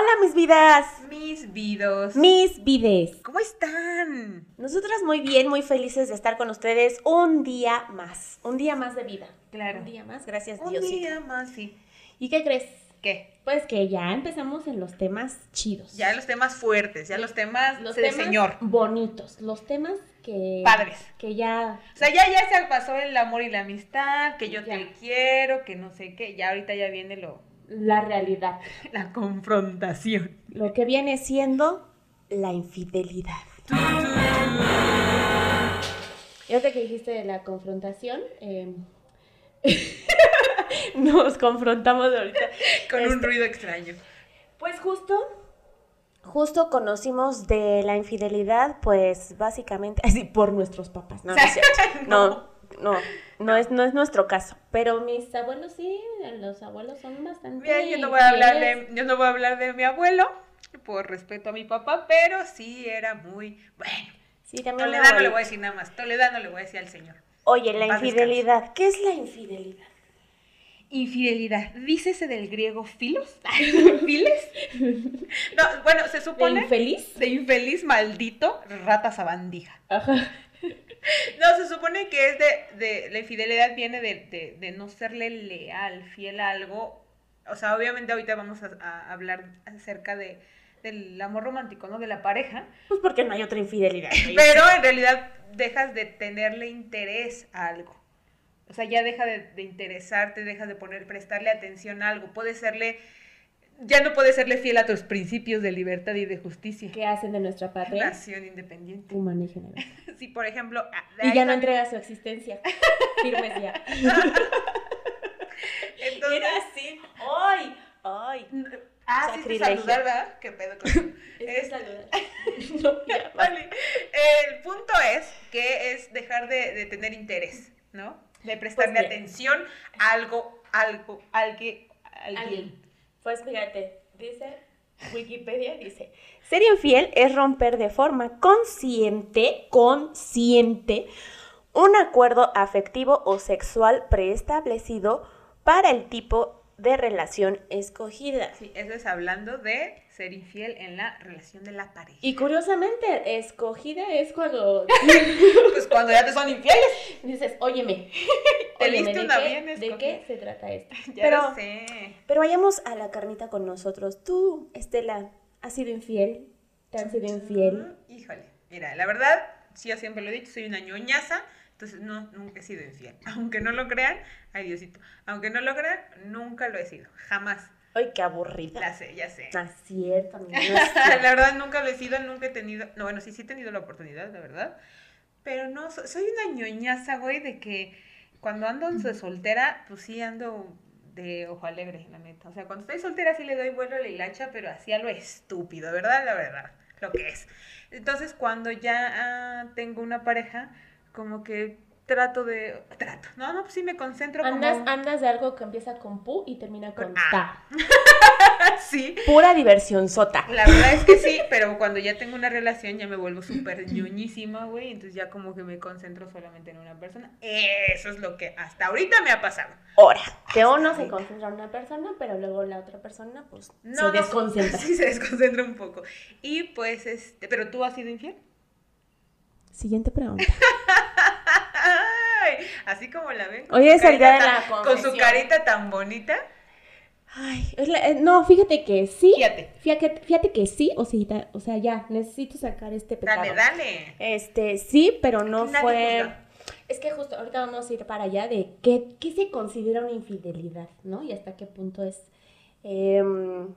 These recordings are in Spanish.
Hola mis vidas, Mis vidos. mis vides. ¿Cómo están? Nosotras muy bien, muy felices de estar con ustedes un día más, un día más de vida. Claro. Un día más, gracias Un Diosito. día más, sí. ¿Y qué crees? ¿Qué? Pues que ya empezamos en los temas chidos. Ya los temas fuertes, ya los temas los de temas señor. bonitos, los temas que Padres. que ya O sea, ya, ya se pasó el amor y la amistad, que yo Ya. te quiero, que no sé qué. Ya ahorita ya viene lo, la realidad, la confrontación. lo que viene siendo la infidelidad. Ya te que dijiste de la confrontación, eh, nos confrontamos ahorita. Con un Este- ruido extraño. Pues justo, justo conocimos de la infidelidad, pues básicamente, así por nuestros papás, no, no, no, no es, no es nuestro caso. Pero mis abuelos sí, los abuelos son bastante. Bien, yo no voy a hablar de, yo no voy a hablar de mi abuelo, por respeto a mi papá, pero sí era muy bueno. Sí, mi Toledano le voy a decir nada más. Toledano le voy a decir al señor. Oye, la Paz infidelidad, ¿qué es la infidelidad? Infidelidad. Dícese del griego filos. ¿Files? No, bueno, se ¿De supone. infeliz? De infeliz, maldito, rata sabandija. Ajá. No, se supone que es de, de la infidelidad viene de, de- de no serle leal, fiel a algo. O sea, obviamente ahorita vamos a, a hablar acerca de, del amor romántico, ¿no? De la pareja. Pues porque no hay otra infidelidad. Pero en realidad dejas de tenerle interés a algo. O sea, ya deja de, de interesarte, dejas de poner, prestarle atención a algo. Puede serle, ya no puedes serle fiel a tus principios de libertad y de justicia. ¿Qué hacen de nuestra patria? Nación independiente. Humana y general. Si, por ejemplo... ah, Y ya no entrega su existencia. Firmes ya. Entonces, Era así. ¡Ay! ¡Ay! ah, sí, saludar, ¿verdad? ¿Qué pedo con Es Es- saludar. No, ya. Vale. El punto es que es dejar de, de tener interés, ¿no? De prestarle Pues atención a algo, algo, alguien, alguien. Alguien. Pues fíjate, dice Wikipedia, dice, ser infiel es romper de forma consciente, consciente, un acuerdo afectivo o sexual preestablecido para el tipo de relación escogida. Sí, eso es hablando de ser infiel en la relación de la pareja. Y curiosamente, escogida es cuando pues cuando ya te son infieles, dices, óyeme, Te óyeme, ¿de, qué, ¿de qué se trata esto? ya Pero- lo sé. Pero vayamos a la carnita con nosotros. Tú, Estela, ¿has sido infiel? ¿Te han sido infiel? Híjole, mira, la verdad, sí, yo siempre lo he dicho, soy una ñoñaza, entonces no, nunca he sido infiel. Aunque no lo crean, ay Diosito, aunque no lo crean, nunca lo he sido, jamás. Ay, qué aburrida. La sé, ya sé. No es cierto, no la verdad nunca lo he sido, nunca he tenido, no, bueno, sí, sí he tenido la oportunidad, la verdad, pero no, so- soy una ñoñaza, güey, de que cuando ando de soltera, pues sí ando de ojo alegre, la neta. O sea, cuando estoy soltera sí le doy vuelo a la hilacha, pero así a lo estúpido, ¿verdad? La verdad, lo que es. Entonces, cuando ya ah, tengo una pareja, como que trato de... Trato. No, no, pues sí me concentro Andas, como... andas de algo que empieza con pu y termina con Con ta. Sí, Pura diversión sota. La verdad es que sí, pero cuando ya tengo una relación ya me vuelvo súper ñoñísima, güey. Entonces ya como que me concentro solamente en una persona. Eso es lo que hasta ahorita me ha pasado. Ahora, que uno se concentra en una persona, pero luego la otra persona, pues, No, se no, desconcentra. Sí, se desconcentra un poco. Y pues, este, pero tú has sido infiel. Siguiente pregunta. Así como la ven. Hoy su es el día de carita la tan- Con su carita tan bonita. Ay, la- eh, no, fíjate que sí. Fíjate. Fíjate, fíjate que sí, o sea, o sea, ya, necesito sacar este pecado. Dale, dale. Este, sí, pero no Nadie fue... juzga. Es que justo ahorita vamos a ir para allá de qué, qué se considera una infidelidad, ¿no? Y hasta qué punto es... em,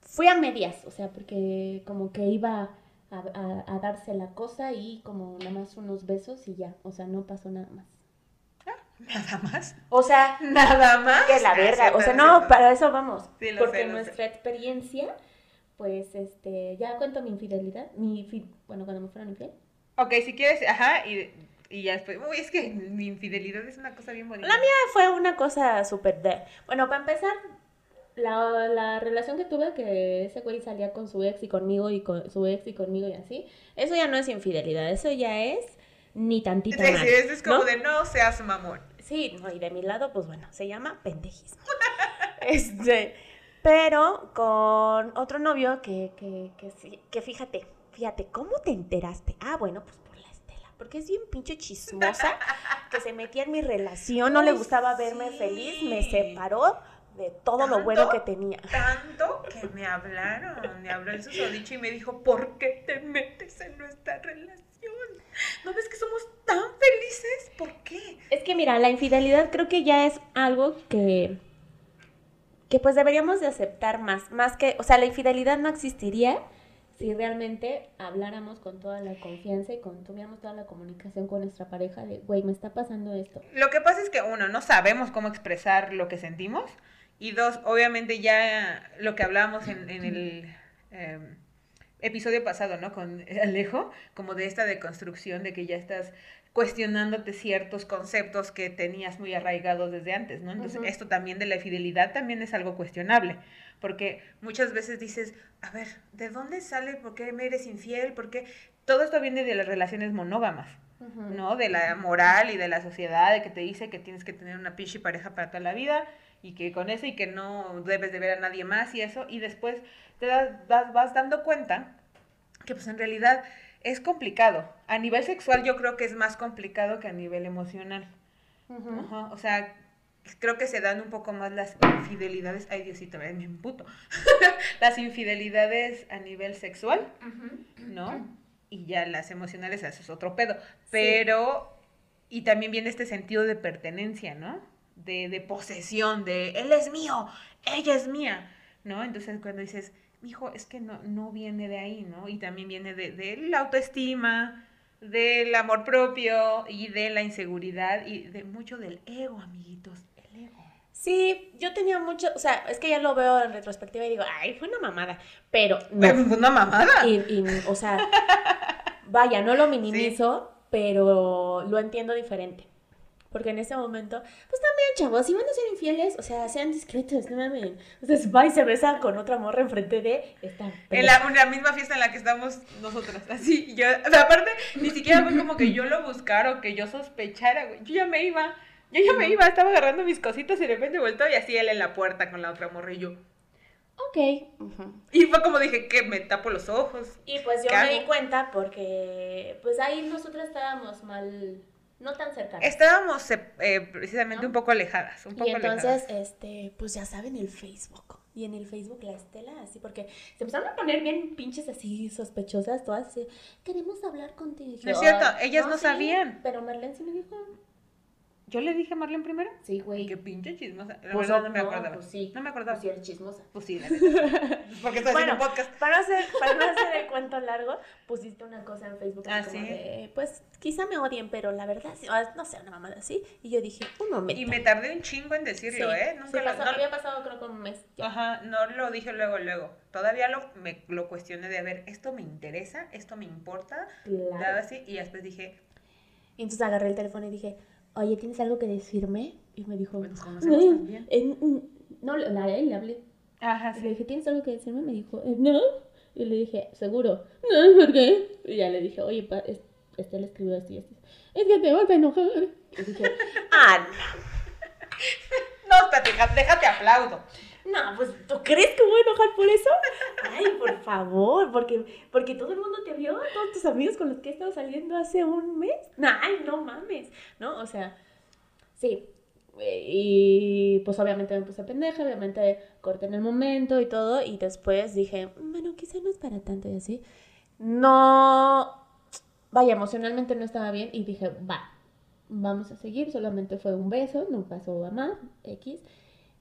fui a medias, o sea, porque como que iba a, a- a darse la cosa y como nada más unos besos y ya, o sea, no pasó nada más. Nada más. O sea, Nada más. que la Ah, verga, o sea, cierto. no, para eso vamos. Sí, lo porque sé, lo sé. nuestra experiencia, pues, este, ya cuento mi infidelidad, mi, fi- bueno, cuando me fueron infiel. Ok, si quieres, ajá, y, y ya después. Uy, es que mi infidelidad es una cosa bien bonita. La mía fue una cosa súper de... Bueno, para empezar, la, la relación que tuve, que ese güey salía con su ex y conmigo y con su ex y conmigo y así, eso ya no es infidelidad, eso ya es ni tantito Sí, mal, sí, eso es como ¿no? de no seas mamón. Sí, no, y de mi lado, pues bueno, se llama pendejismo. este, pero con otro novio que, que, que, que fíjate, fíjate, ¿cómo te enteraste? Ah, bueno, pues por la Estela, porque es bien pinche chismosa, que se metía en mi relación, no le gustaba verme sí. feliz, me separó de todo lo bueno que tenía. Tanto que me hablaron, me habló el susodicho y me dijo, ¿por qué te metes en nuestra relación? ¿No ves que somos tan felices? ¿Por qué? Es que mira, la infidelidad creo que ya es algo que que pues deberíamos de aceptar más, más que, o sea, la infidelidad no existiría si realmente habláramos con toda la confianza y con tuviéramos toda la comunicación con nuestra pareja de, güey, me está pasando esto. Lo que pasa es que uno, no sabemos cómo expresar lo que sentimos y dos, obviamente ya lo que hablábamos en, en el eh, episodio pasado, ¿no? Con Alejo, como de esta deconstrucción de que ya estás cuestionándote ciertos conceptos que tenías muy arraigados desde antes, ¿no? Entonces, esto también de la fidelidad también es algo cuestionable, porque muchas veces dices, a ver, ¿de dónde sale? ¿Por qué me eres infiel? ¿Por qué? Todo esto viene de las relaciones monógamas. ¿no? De la moral y de la sociedad, de que te dice que tienes que tener una pinche pareja para toda la vida y que con eso y que no debes de ver a nadie más y eso, y después te das, das- vas dando cuenta que pues en realidad es complicado. A nivel sexual yo creo que es más complicado que a nivel emocional. O sea, creo que se dan un poco más las infidelidades, ay Diosito, me emputo, las infidelidades a nivel sexual. ¿no? Y ya las emocionales eso es otro pedo. Pero, y también viene este sentido de pertenencia, ¿no? De, de posesión, de él es mío, ella es mía, ¿no? Entonces cuando dices, hijo, es que no, no viene de ahí, ¿no? Y también viene de, de la autoestima, del amor propio y de la inseguridad y de mucho del ego, amiguitos, el ego. Sí, yo tenía mucho, o sea, es que ya lo veo en retrospectiva y digo, ay, fue una mamada, pero no. Fue una mamada. Y, y, o sea, vaya, no lo minimizo, pero lo entiendo diferente. Porque en ese momento, pues también, chavos, si van a ser infieles, o sea, sean discretos, no mames. O sea, si va y se besa con otra morra enfrente de esta. En la, en la misma fiesta en la que estamos nosotras, así, yo, o sea, aparte, ni siquiera fue como que yo lo buscara o que yo sospechara, güey, yo ya me iba, yo ya me iba, estaba agarrando mis cositas y de repente volteó y así él en la puerta con la otra morra y yo, Ok. y fue como dije, que me tapo los ojos, Y pues yo ¿Qué me hago? di cuenta porque, pues ahí nosotras estábamos mal, no tan cercanas. estábamos eh, eh, precisamente ¿No? un poco alejadas, un poco Y entonces, alejadas. este, pues ya saben, el Facebook. Y en el Facebook la Estela, así, porque se empezaron a poner bien pinches así, sospechosas, todas así, queremos hablar contigo. No es cierto, "Ay, ellas no sí", sabían. Pero Marlene sí me dijo, Yo le dije a Marlene primero, sí, güey. qué pinche chismosa, la Pues, verdad no me acordaba, pues sí. no me acordaba, Pues sí, eres chismosa. pues sí, la neta. porque estoy Bueno, haciendo un podcast. Para no, hacer, para no hacer el cuento largo, pusiste una cosa en Facebook así Ah, como ¿sí? de, pues quizá me odien, pero la verdad, no sé, una mamada así. Y yo dije, un momento. Y me tardé un chingo en decirlo, Sí, ¿eh? sí, Nunca lo- pasó- no- había pasado creo como un mes. ya. Ajá, no lo dije luego, luego. Todavía lo, me, lo cuestioné de, a ver, esto me interesa, esto me importa, Claro. así, y después dije, Y entonces agarré el teléfono y dije, oye, ¿tienes algo que decirme? Y me dijo, nos conocemos "No, también". no, le- a él le hablé. ajá, Y le sí. dije, ¿tienes algo que decirme? Me dijo, "Eh, no. Y le dije, ¿seguro? No, ¿por qué? Y ya le dije, oye, pa, es- este le escribió esto y esto. Es que te vas a enojar. Y dije, ah, No, espérate, deja- déjate aplaudo. No, pues, ¿tú crees que voy a enojar por eso? Ay, por favor, porque, porque todo el mundo te vio, todos tus amigos con los que he estado saliendo hace un mes. Ay, no mames, ¿no? O sea, sí. Y pues obviamente me puse pendeja, obviamente corté en el momento y todo, y después dije, bueno, quizá no es para tanto y así. No, vaya, emocionalmente no estaba bien y dije, va, vamos a seguir, solamente fue un beso, no pasó a más, X.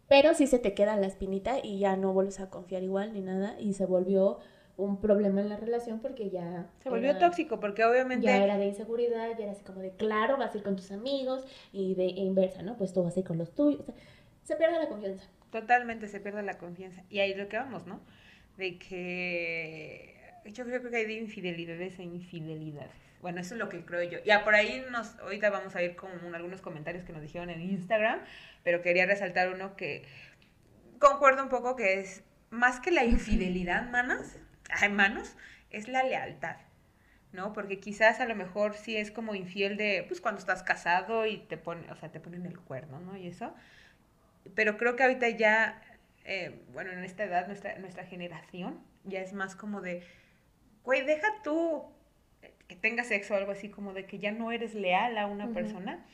Pero sí se te queda la espinita y ya no vuelves a confiar igual ni nada y se volvió un problema en la relación porque ya... Se volvió era- tóxico, porque obviamente... Ya era de inseguridad, ya era así como de, claro, vas a ir con tus amigos y de e inversa, ¿no? Pues tú vas a ir con los tuyos. o sea, se pierde la confianza. Totalmente se pierde la confianza. Y ahí es lo que vamos, ¿no? De que yo creo que hay de infidelidades e infidelidades. Bueno, eso es lo que creo yo. Ya por ahí nos, ahorita vamos a ir con un- algunos comentarios que nos dijeron en Instagram, pero quería resaltar uno que concuerdo un poco que es más que la infidelidad, manas, ay, manos, es la lealtad. ¿no? Porque quizás a lo mejor sí es como infiel de, pues cuando estás casado y te ponen, o sea, te ponen el cuerno, ¿no? Y eso. Pero creo que ahorita ya eh, bueno, en esta edad, nuestra, nuestra generación, ya es más como de, güey, deja tú que tengas sexo o algo así, como de que ya no eres leal a una persona.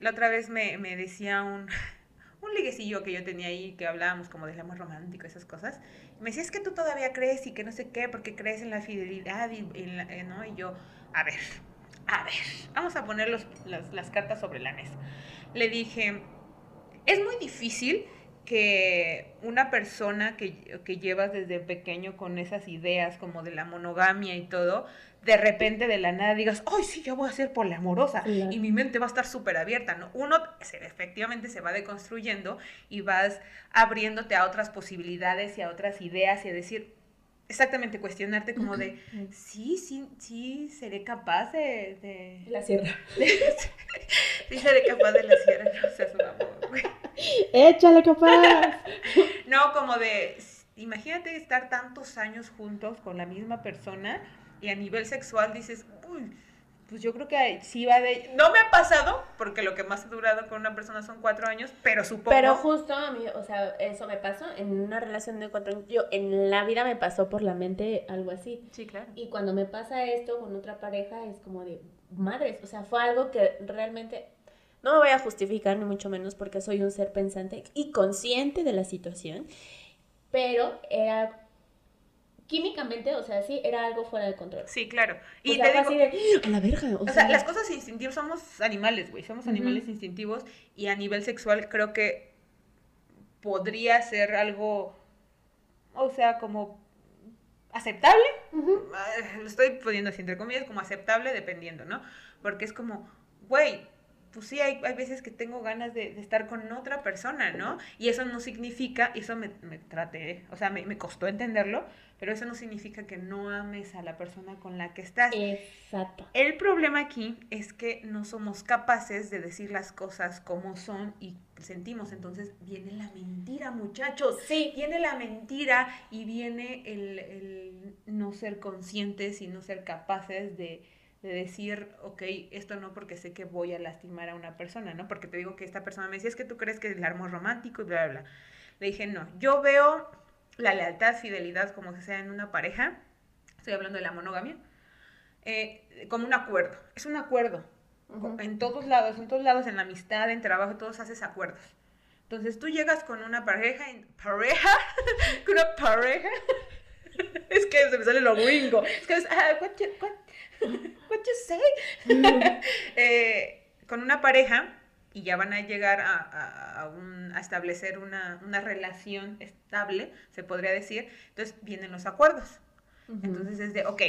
La otra vez me, me decía un, un liguecillo que yo tenía ahí, que hablábamos como del amor romántico, esas cosas. me decía, es que tú todavía crees y que no sé qué, porque crees en la fidelidad y, en la, eh, ¿no? Y yo, a ver, a ver, vamos a poner los, las, las cartas sobre la mesa. Le dije, es muy difícil que una persona que, que, llevas desde pequeño con esas ideas como de la monogamia y todo, de repente de la nada digas, ay, sí, yo voy a ser poliamorosa y mi mente va a estar súper abierta, ¿no? Uno se, efectivamente se va deconstruyendo y vas abriéndote a otras posibilidades y a otras ideas y a decir, exactamente, cuestionarte como de, sí, sí, sí, seré capaz de... de la sierra. sí, seré capaz de la sierra, no seas un amor, güey. Échale capaz. no, como de, imagínate estar tantos años juntos con la misma persona y a nivel sexual dices, uy, pues yo creo que sí va de... No me ha pasado, porque lo que más ha durado con una persona son cuatro años, pero supongo... Pero justo a mí, o sea, eso me pasó en una relación de cuatro años. Yo, en la vida me pasó por la mente algo así. Sí, claro. Y cuando me pasa esto con otra pareja, es como de, madres, o sea, fue algo que realmente... No me voy a justificar, ni mucho menos, porque soy un ser pensante y consciente de la situación, pero era químicamente, o sea, sí, era algo fuera de control. Sí, claro. Y te digo, de, a la verga. O, sea, las cosas instintivas, somos animales, güey, somos animales instintivos y a nivel sexual creo que podría ser algo, o sea, como aceptable, lo estoy poniendo así entre comillas, como aceptable dependiendo, ¿no? Porque es como, güey, pues sí, hay, hay veces que tengo ganas de, de, estar con otra persona, ¿no? Y eso no significa, y eso me, me traté, o sea, me, me, costó entenderlo, pero eso no significa que no ames a la persona con la que estás. Exacto. El problema aquí es que no somos capaces de decir las cosas como son y sentimos, entonces viene la mentira, muchachos. Sí. Viene la mentira y viene el, el no ser conscientes y no ser capaces de de decir, ok, esto no porque sé que voy a lastimar a una persona, ¿no? Porque te digo que esta persona me decía, es que tú crees que el amor romántico y bla, bla, bla. Le dije, no, yo veo la lealtad, fidelidad, como que sea en una pareja, estoy hablando de la monogamia, eh, como un acuerdo, es un acuerdo. Uh -huh. En todos lados, en todos lados, en la amistad, en trabajo, todos haces acuerdos. Entonces tú llegas con una pareja, pareja, con una pareja, es que se me sale lo gringo, es que es, what, you, what, what you say? eh, con una pareja y ya van a llegar a, a, a, un, a establecer una, una, relación estable, se podría decir, entonces vienen los acuerdos. Uh -huh. Entonces es de, ok,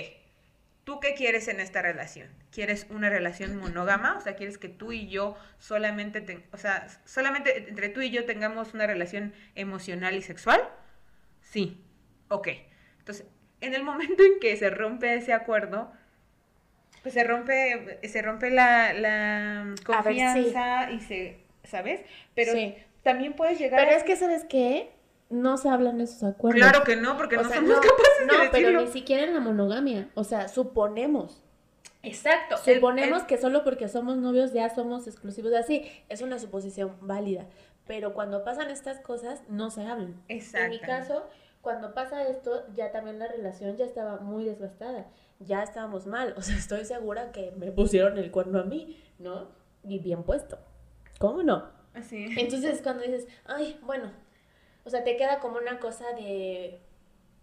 ¿tú qué quieres en esta relación? ¿Quieres una relación monógama? O sea, ¿quieres que tú y yo solamente, te, o sea, solamente entre tú y yo tengamos una relación emocional y sexual? Sí, ok. Entonces, en el momento en que se rompe ese acuerdo, pues se rompe, se rompe la, la confianza ver, sí. y se, ¿sabes? Pero sí. también puedes llegar Pero a... es que, ¿sabes qué? No se hablan esos acuerdos. Claro que no, porque o no sea, somos no, capaces no, de decirlo. pero ni siquiera en la monogamia. O sea, suponemos. Exacto. Suponemos el, el... que solo porque somos novios ya somos exclusivos de así. Es una suposición válida. Pero cuando pasan estas cosas, no se hablan. Exacto. En mi caso, cuando pasa esto, ya también la relación ya estaba muy desgastada ya estábamos mal. O sea, estoy segura que me pusieron el cuerno a mí, ¿no? Y bien puesto. ¿Cómo no? Así. Entonces, cuando dices, ay, bueno, o sea, te queda como una cosa de,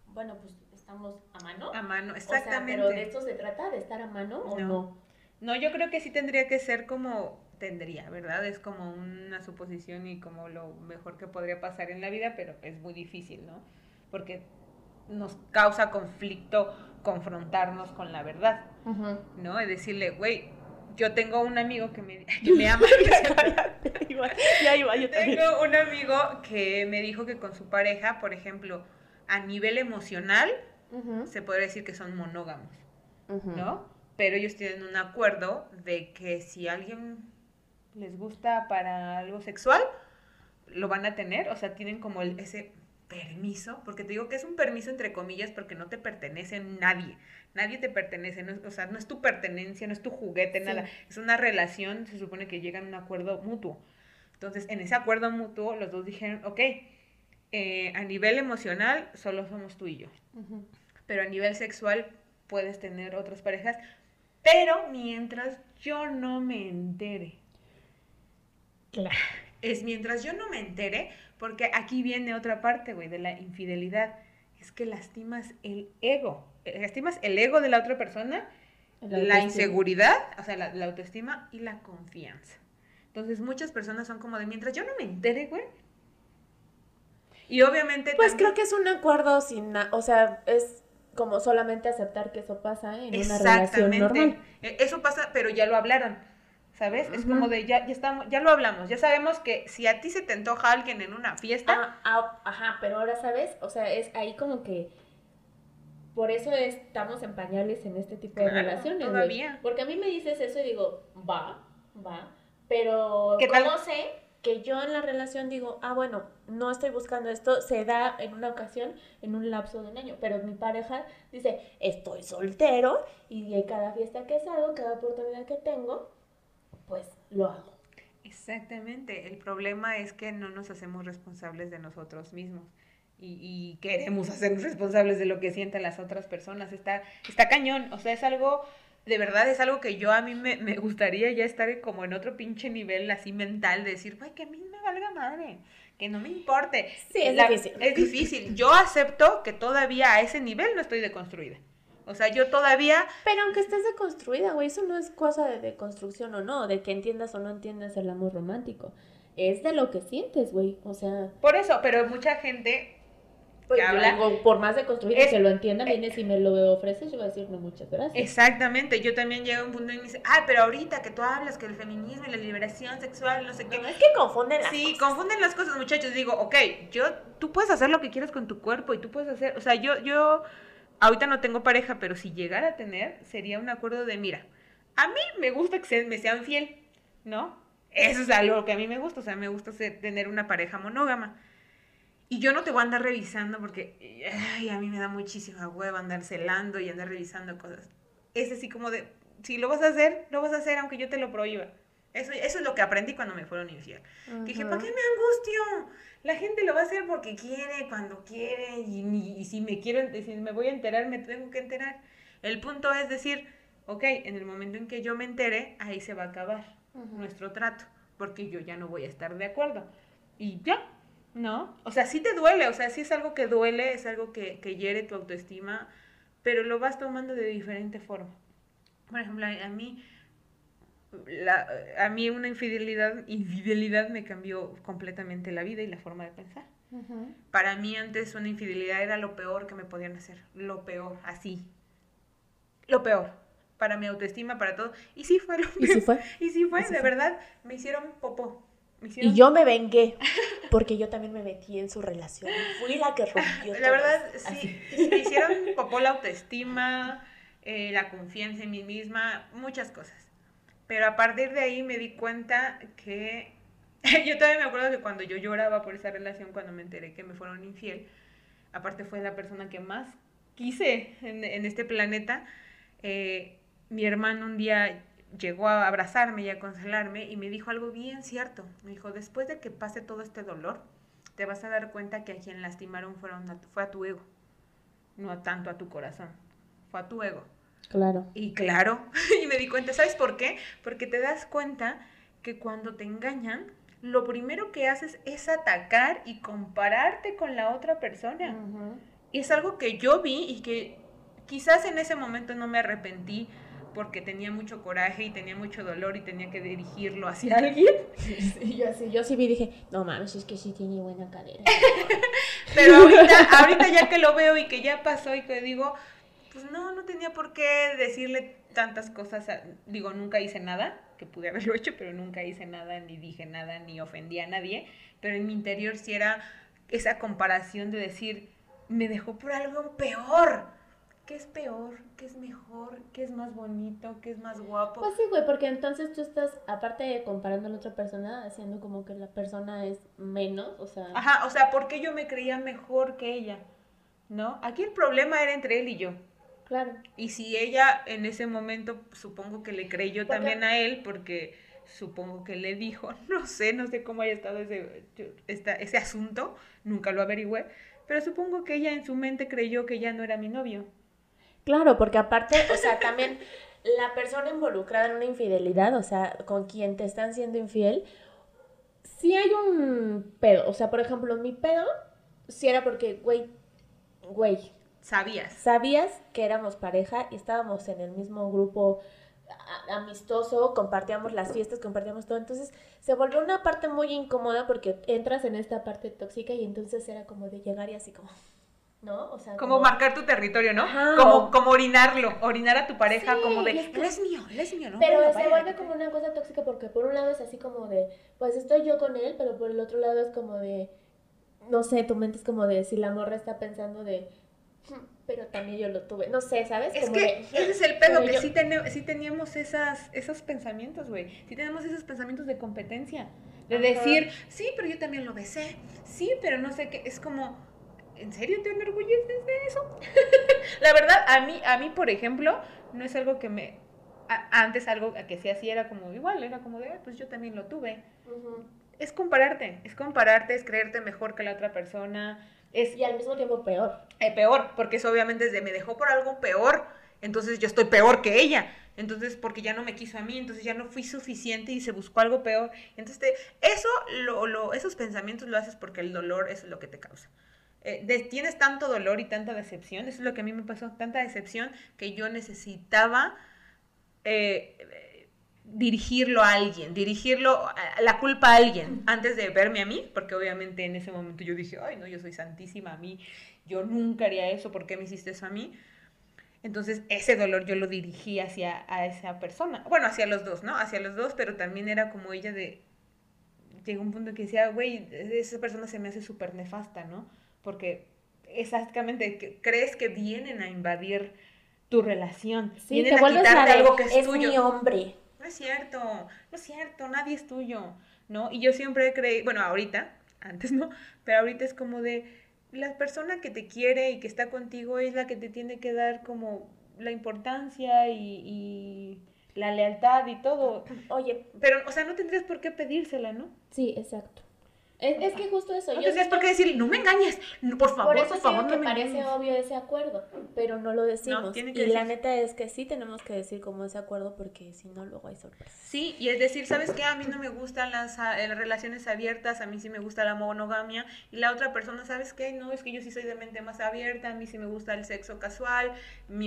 bueno, pues estamos a mano. A mano, exactamente. O sea, pero de esto se trata, de estar a mano o no. no. No, yo creo que sí tendría que ser como, tendría, ¿verdad? Es como una suposición y como lo mejor que podría pasar en la vida, pero es muy difícil, ¿no? Porque nos causa conflicto confrontarnos con la verdad, uh -huh. ¿no? Es decirle, güey, yo tengo un amigo que me, que me ama. ya iba, yo tengo un amigo que me dijo que con su pareja, por ejemplo, a nivel emocional, uh -huh. se podría decir que son monógamos, uh -huh. ¿no? Pero ellos tienen un acuerdo de que si alguien les gusta para algo sexual, lo van a tener, o sea, tienen como el, ese permiso, porque te digo que es un permiso entre comillas porque no te pertenece nadie, nadie te pertenece, no, o sea, no es tu pertenencia, no es tu juguete, sí. nada, es una relación, se supone que llegan a un acuerdo mutuo. Entonces, en ese acuerdo mutuo, los dos dijeron, ok, eh, a nivel emocional solo somos tú y yo. Pero a nivel sexual puedes tener otras parejas, pero mientras yo no me entere. Claro. Es mientras yo no me entere, porque aquí viene otra parte, güey, de la infidelidad. Es que lastimas el ego. Lastimas el ego de la otra persona, la, inseguridad, o sea, la, la autoestima y la confianza. Entonces muchas personas son como de, mientras yo no me entere, güey, y obviamente... Pues creo que es un acuerdo sin... o sea, es como solamente aceptar que eso pasa en una relación normal. E, eso pasa, pero ya lo hablaron. ¿Sabes? Es como de ya, ya estamos, ya lo hablamos, ya sabemos que si a ti se te antoja alguien en una fiesta. Ah, ah, ajá, pero ahora sabes, o sea, es ahí como que por eso estamos en pañales en este tipo de relaciones. Todavía. Porque a mí me dices eso y digo, va, va, pero ¿Qué ¿cómo sé que yo en la relación digo, ah, bueno, no estoy buscando esto, se da en una ocasión, en un lapso de un año, pero mi pareja dice, estoy soltero y cada fiesta que salgo, cada oportunidad que tengo, pues lo hago. Exactamente, el problema es que no nos hacemos responsables de nosotros mismos. Y, y, queremos hacernos responsables de lo que sienten las otras personas. Está, está cañón, o sea, es algo de verdad es algo que yo a mí me, gustaría ya estar como en otro pinche nivel así mental, de decir, güey, que a mí me valga madre, que no me importe. Sí, es difícil. Es difícil. Yo acepto que todavía a ese nivel no estoy deconstruida. O sea, yo todavía... Pero aunque estés deconstruida, güey, eso no es cosa de deconstrucción o no, de que entiendas o no entiendas el amor romántico. Es de lo que sientes, güey. O sea... Por eso, pero mucha gente pues, por más de construir que lo entienda, viene si me lo ofreces, yo voy a decir no, muchas gracias. Exactamente, yo también llego a un punto y me dice, ah, pero ahorita que tú hablas que el feminismo y la liberación sexual, no sé qué. es que confunden las sí, confunden las cosas, muchachos. Digo, ok, yo, tú puedes hacer lo que quieras con tu cuerpo y tú puedes hacer, o sea, yo, yo, ahorita no tengo pareja, pero si llegara a tener, sería un acuerdo de, mira, a mí me gusta que me sean fiel, ¿no? Eso es algo que a mí me gusta, o sea, me gusta tener una pareja monógama. Y yo no te voy a andar revisando porque ay, a mí me da muchísima hueva andar celando y andar revisando cosas. Es así como de, si lo vas a hacer, lo vas a hacer aunque yo te lo prohíba. Eso, eso es lo que aprendí cuando me fueron infiel. Dije, ¿para qué me angustio? La gente lo va a hacer porque quiere, cuando quiere, y, y si me quiero, si me voy a enterar, me tengo que enterar. El punto es decir, ok, en el momento en que yo me entere, ahí se va a acabar nuestro trato, porque yo ya no voy a estar de acuerdo. Y ya, ¿no? O sea, sí te duele, o sea, sí es algo que duele, es algo que, que hiere tu autoestima, pero lo vas tomando de diferente forma. Por ejemplo, a mí, la, a mí una infidelidad, infidelidad me cambió completamente la vida y la forma de pensar. Para mí antes una infidelidad era lo peor que me podían hacer, lo peor, así, lo peor. Para mi autoestima, para todo. Y sí fue lo ¿Y sí fue? Y sí fue, de verdad, me hicieron popó y yo me vengué, porque yo también me metí en su relación. Fui la que rompió. La verdad, sí. Me hicieron popó la autoestima, eh, la confianza en mí misma, muchas cosas. Pero a partir de ahí me di cuenta que. yo también me acuerdo que cuando yo lloraba por esa relación, cuando me enteré que me fueron infiel, aparte fue la persona que más quise en, en este planeta. Eh, mi hermano un día llegó a abrazarme y a consolarme y me dijo algo bien cierto. Me dijo, después de que pase todo este dolor, te vas a dar cuenta que a quien lastimaron fueron fue a tu ego, no tanto a tu corazón, fue a tu ego. Claro. Y claro, y me di cuenta, ¿sabes por qué? Porque te das cuenta que cuando te engañan, lo primero que haces es atacar y compararte con la otra persona. Y es algo que yo vi y que quizás en ese momento no me arrepentí porque tenía mucho coraje y tenía mucho dolor y tenía que dirigirlo hacia alguien. Sí, yo, sí, yo sí vi y dije, no mames, es que sí tiene buena cadera. Pero ahorita, ahorita ya que lo veo y que ya pasó y que digo, pues no, no tenía por qué decirle tantas cosas. digo, nunca hice nada, que pude haberlo hecho, pero nunca hice nada, ni dije nada, ni ofendí a nadie. Pero en mi interior sí era esa comparación de decir, me dejó por algo peor ¿qué es peor? ¿Qué es mejor? ¿Qué es más bonito? ¿Qué es más guapo? Pues sí, güey, porque entonces tú estás, aparte de comparando a la otra persona, haciendo como que la persona es menos, o sea... Ajá, o sea, ¿por qué yo me creía mejor que ella? ¿No? Aquí el problema era entre él y yo. Claro. Y si ella en ese momento, supongo que le creyó también a él, porque supongo que le dijo, no sé, no sé cómo haya estado ese, ese asunto, nunca lo averigüé, pero supongo que ella en su mente creyó que ya no era mi novio. Claro, porque aparte, o sea, también la persona involucrada en una infidelidad, o sea, con quien te están siendo infiel, sí hay un pedo. O sea, por ejemplo, mi pedo sí era porque, güey, güey. Sabías. Sabías que éramos pareja y estábamos en el mismo grupo amistoso, compartíamos las fiestas, compartíamos todo. Entonces se volvió una parte muy incómoda porque entras en esta parte tóxica y entonces era como de llegar y así como, ¿no? O sea, como, marcar tu territorio, ¿no? como, como orinarlo, orinar a tu pareja, como de, es, es mío, es mío, ¿no? Pero se vuelve como una cosa tóxica porque por un lado es así como de, pues estoy yo con él, pero por el otro lado es como de, no sé, tu mente es como de, si la morra está pensando de, pero también yo lo tuve, no sé, ¿sabes? Es que ese es el pedo, que sí, sí, teníamos esas, esos pensamientos, güey, sí tenemos esos pensamientos de competencia, de decir, sí, pero yo también lo besé, sí, pero no sé qué, es como ¿en serio te enorgulleces de eso? la verdad, a mí, a mí, por ejemplo, no es algo que me... antes algo que se hacía era como igual, era como de, pues yo también lo tuve. Es compararte, es compararte, es creerte mejor que la otra persona. Es, y al mismo tiempo peor. Eh, peor, porque eso obviamente es de me dejó por algo peor, entonces yo estoy peor que ella. Entonces, porque ya no me quiso a mí, entonces ya no fui suficiente y se buscó algo peor. Entonces, eso, lo, lo, esos pensamientos lo haces porque el dolor es lo que te causa. Eh, tienes tanto dolor y tanta decepción, eso es lo que a mí me pasó, tanta decepción que yo necesitaba eh, dirigirlo a alguien, dirigirlo la culpa a alguien antes de verme a mí, porque obviamente en ese momento yo dije, ay no, yo soy santísima a mí, yo nunca haría eso, ¿por qué me hiciste eso a mí? Entonces ese dolor yo lo dirigí hacia a esa persona, bueno, hacia los dos, ¿no? Hacia los dos, pero también era como ella de, llegó un punto que decía, güey, esa persona se me hace súper nefasta, ¿no? porque exactamente crees que vienen a invadir tu relación, sí, vienen a quitarte algo que es, es tuyo. mi hombre. No es cierto, no es cierto, nadie es tuyo, ¿no? Y yo siempre creí, bueno, ahorita, antes no, pero ahorita es como de la persona que te quiere y que está contigo es la que te tiene que dar como la importancia y, y la lealtad y todo. Oye, pero, o sea, no tendrías por qué pedírsela, ¿no? Sí, exacto. Es, que justo eso. No tienes por qué decir, no me engañes, por favor, por, por favor, no me parece obvio ese acuerdo, pero no lo decimos. y la neta es que sí tenemos que decir como ese acuerdo porque si no, luego hay sorpresas. Sí, y es decir, ¿sabes qué? A mí no me gustan las, eh, relaciones abiertas, a mí sí me gusta la monogamia, y la otra persona, ¿sabes qué? No, es que yo sí soy de mente más abierta, a mí sí me gusta el sexo casual,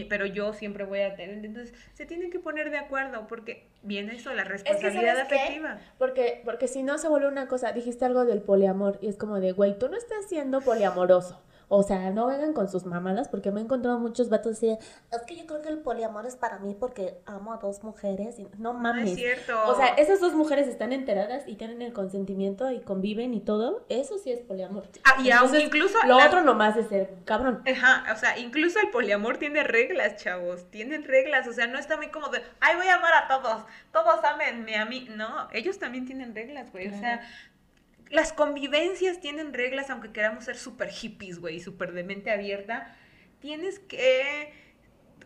pero yo siempre voy a tener. Entonces, se tienen que poner de acuerdo porque viene eso, la responsabilidad afectiva. Porque, porque si no se vuelve una cosa, dijiste algo del poliamor y es como de, güey, tú no estás siendo poliamoroso. O sea, no vengan con sus mamadas porque me he encontrado muchos vatos así es que yo creo que el poliamor es para mí porque amo a dos mujeres. Y, no mames. No es cierto. O sea, esas dos mujeres están enteradas y tienen el consentimiento y conviven y todo. Eso sí es poliamor. Ah, y aún incluso... Lo otro nomás es ser cabrón. Ajá, o sea, incluso el poliamor tiene reglas, chavos. Tienen reglas. O sea, no está muy como de, ay, voy a amar a todos. Todos amenme a mí. No, ellos también tienen reglas, güey. O sea, las convivencias tienen reglas, aunque queramos ser súper hippies, güey, súper de mente abierta. Tienes que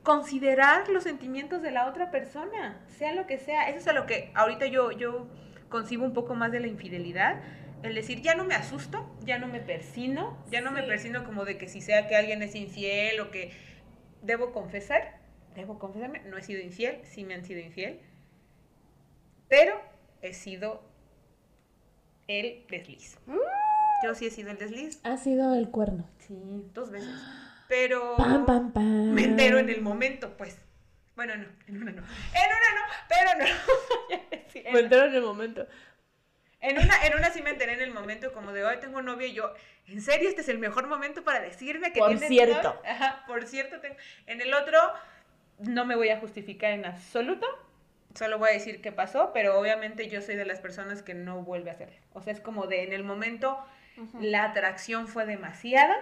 considerar los sentimientos de la otra persona, sea lo que sea. Eso es a lo que ahorita yo, yo concibo un poco más de la infidelidad. El decir, ya no me asusto, ya no me persino, ya no me persino como de que si sea que alguien es infiel o que debo confesar, debo confesarme, no he sido infiel, sí me han sido infiel, pero he sido el desliz. Mm. Yo sí he sido el desliz. Ha sido el cuerno. Sí, dos veces. Pero pam, pam, pam. me entero en el momento, pues. Bueno, no, en una no. En una no, pero no. me entero en el momento. En una, en una sí me enteré en el momento como de hoy tengo novio y yo, ¿en serio este es el mejor momento para decirme que por cierto. Ajá, por cierto. Tengo... En el otro no me voy a justificar en absoluto solo voy a decir qué pasó, pero obviamente yo soy de las personas que no vuelve a hacerlo. O sea, es como de en el momento la atracción fue demasiada,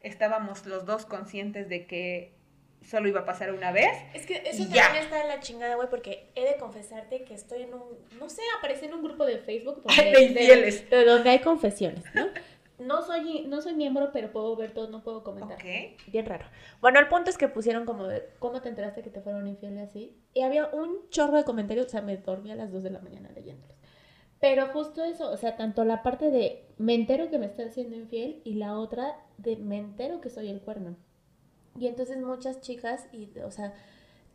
estábamos los dos conscientes de que solo iba a pasar una vez. Es que eso también está en la chingada, güey, porque he de confesarte que estoy en un, no sé, aparece en un grupo de Facebook donde, de, de donde hay confesiones, ¿no? No soy, no soy miembro, pero puedo ver todo, no puedo comentar. Bien raro. Bueno, el punto es que pusieron como de, ¿cómo te enteraste que te fueron infieles así? Y había un chorro de comentarios, o sea, me dormí a las 2 de la mañana leyéndolos. Pero justo eso, o sea, tanto la parte de me entero que me estás haciendo infiel y la otra de me entero que soy el cuerno. Y entonces muchas chicas, y, o sea,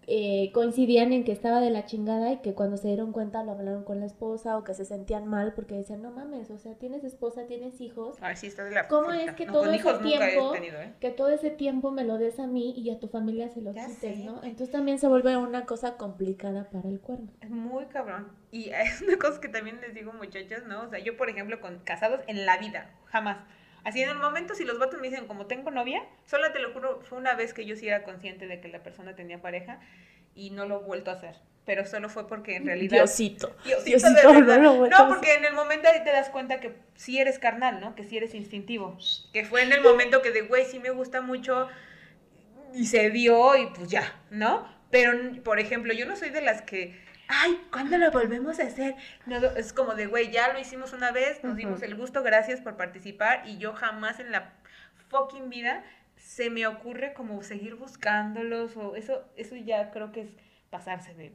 eh, coincidían en que estaba de la chingada y que cuando se dieron cuenta lo hablaron con la esposa o que se sentían mal porque decían, no mames, o sea, tienes esposa, tienes hijos, A ver si estás de la ¿Cómo es que No, todo ese tiempo- tenido, ¿eh? Que todo ese tiempo me lo des a mí y a tu familia se lo Ya quites, sé, ¿no? Entonces también se vuelve una cosa complicada para el cuerno. Es muy cabrón. Y es una cosa que también les digo, muchachas, ¿no? O sea, yo, por ejemplo, con casados en la vida, jamás. Así en el momento, si los vatos me dicen, como tengo novia, solo te lo juro, fue una vez que yo sí era consciente de que la persona tenía pareja y no lo he vuelto a hacer. Pero solo fue porque en realidad. Diosito. Diosito, Diosito, de verdad. no No, porque en el momento ahí te das cuenta que sí eres carnal, ¿no? Que sí eres instintivo. Que fue en el momento que de, güey, sí me gusta mucho y se dio y pues ya, ¿no? Pero, por ejemplo, yo no soy de las que, ay, ¿cuándo lo volvemos a hacer? No, es como de, güey, ya lo hicimos una vez, nos dimos el gusto, gracias por participar y yo jamás en la fucking vida se me ocurre como seguir buscándolos o eso, eso ya creo que es pasarse de,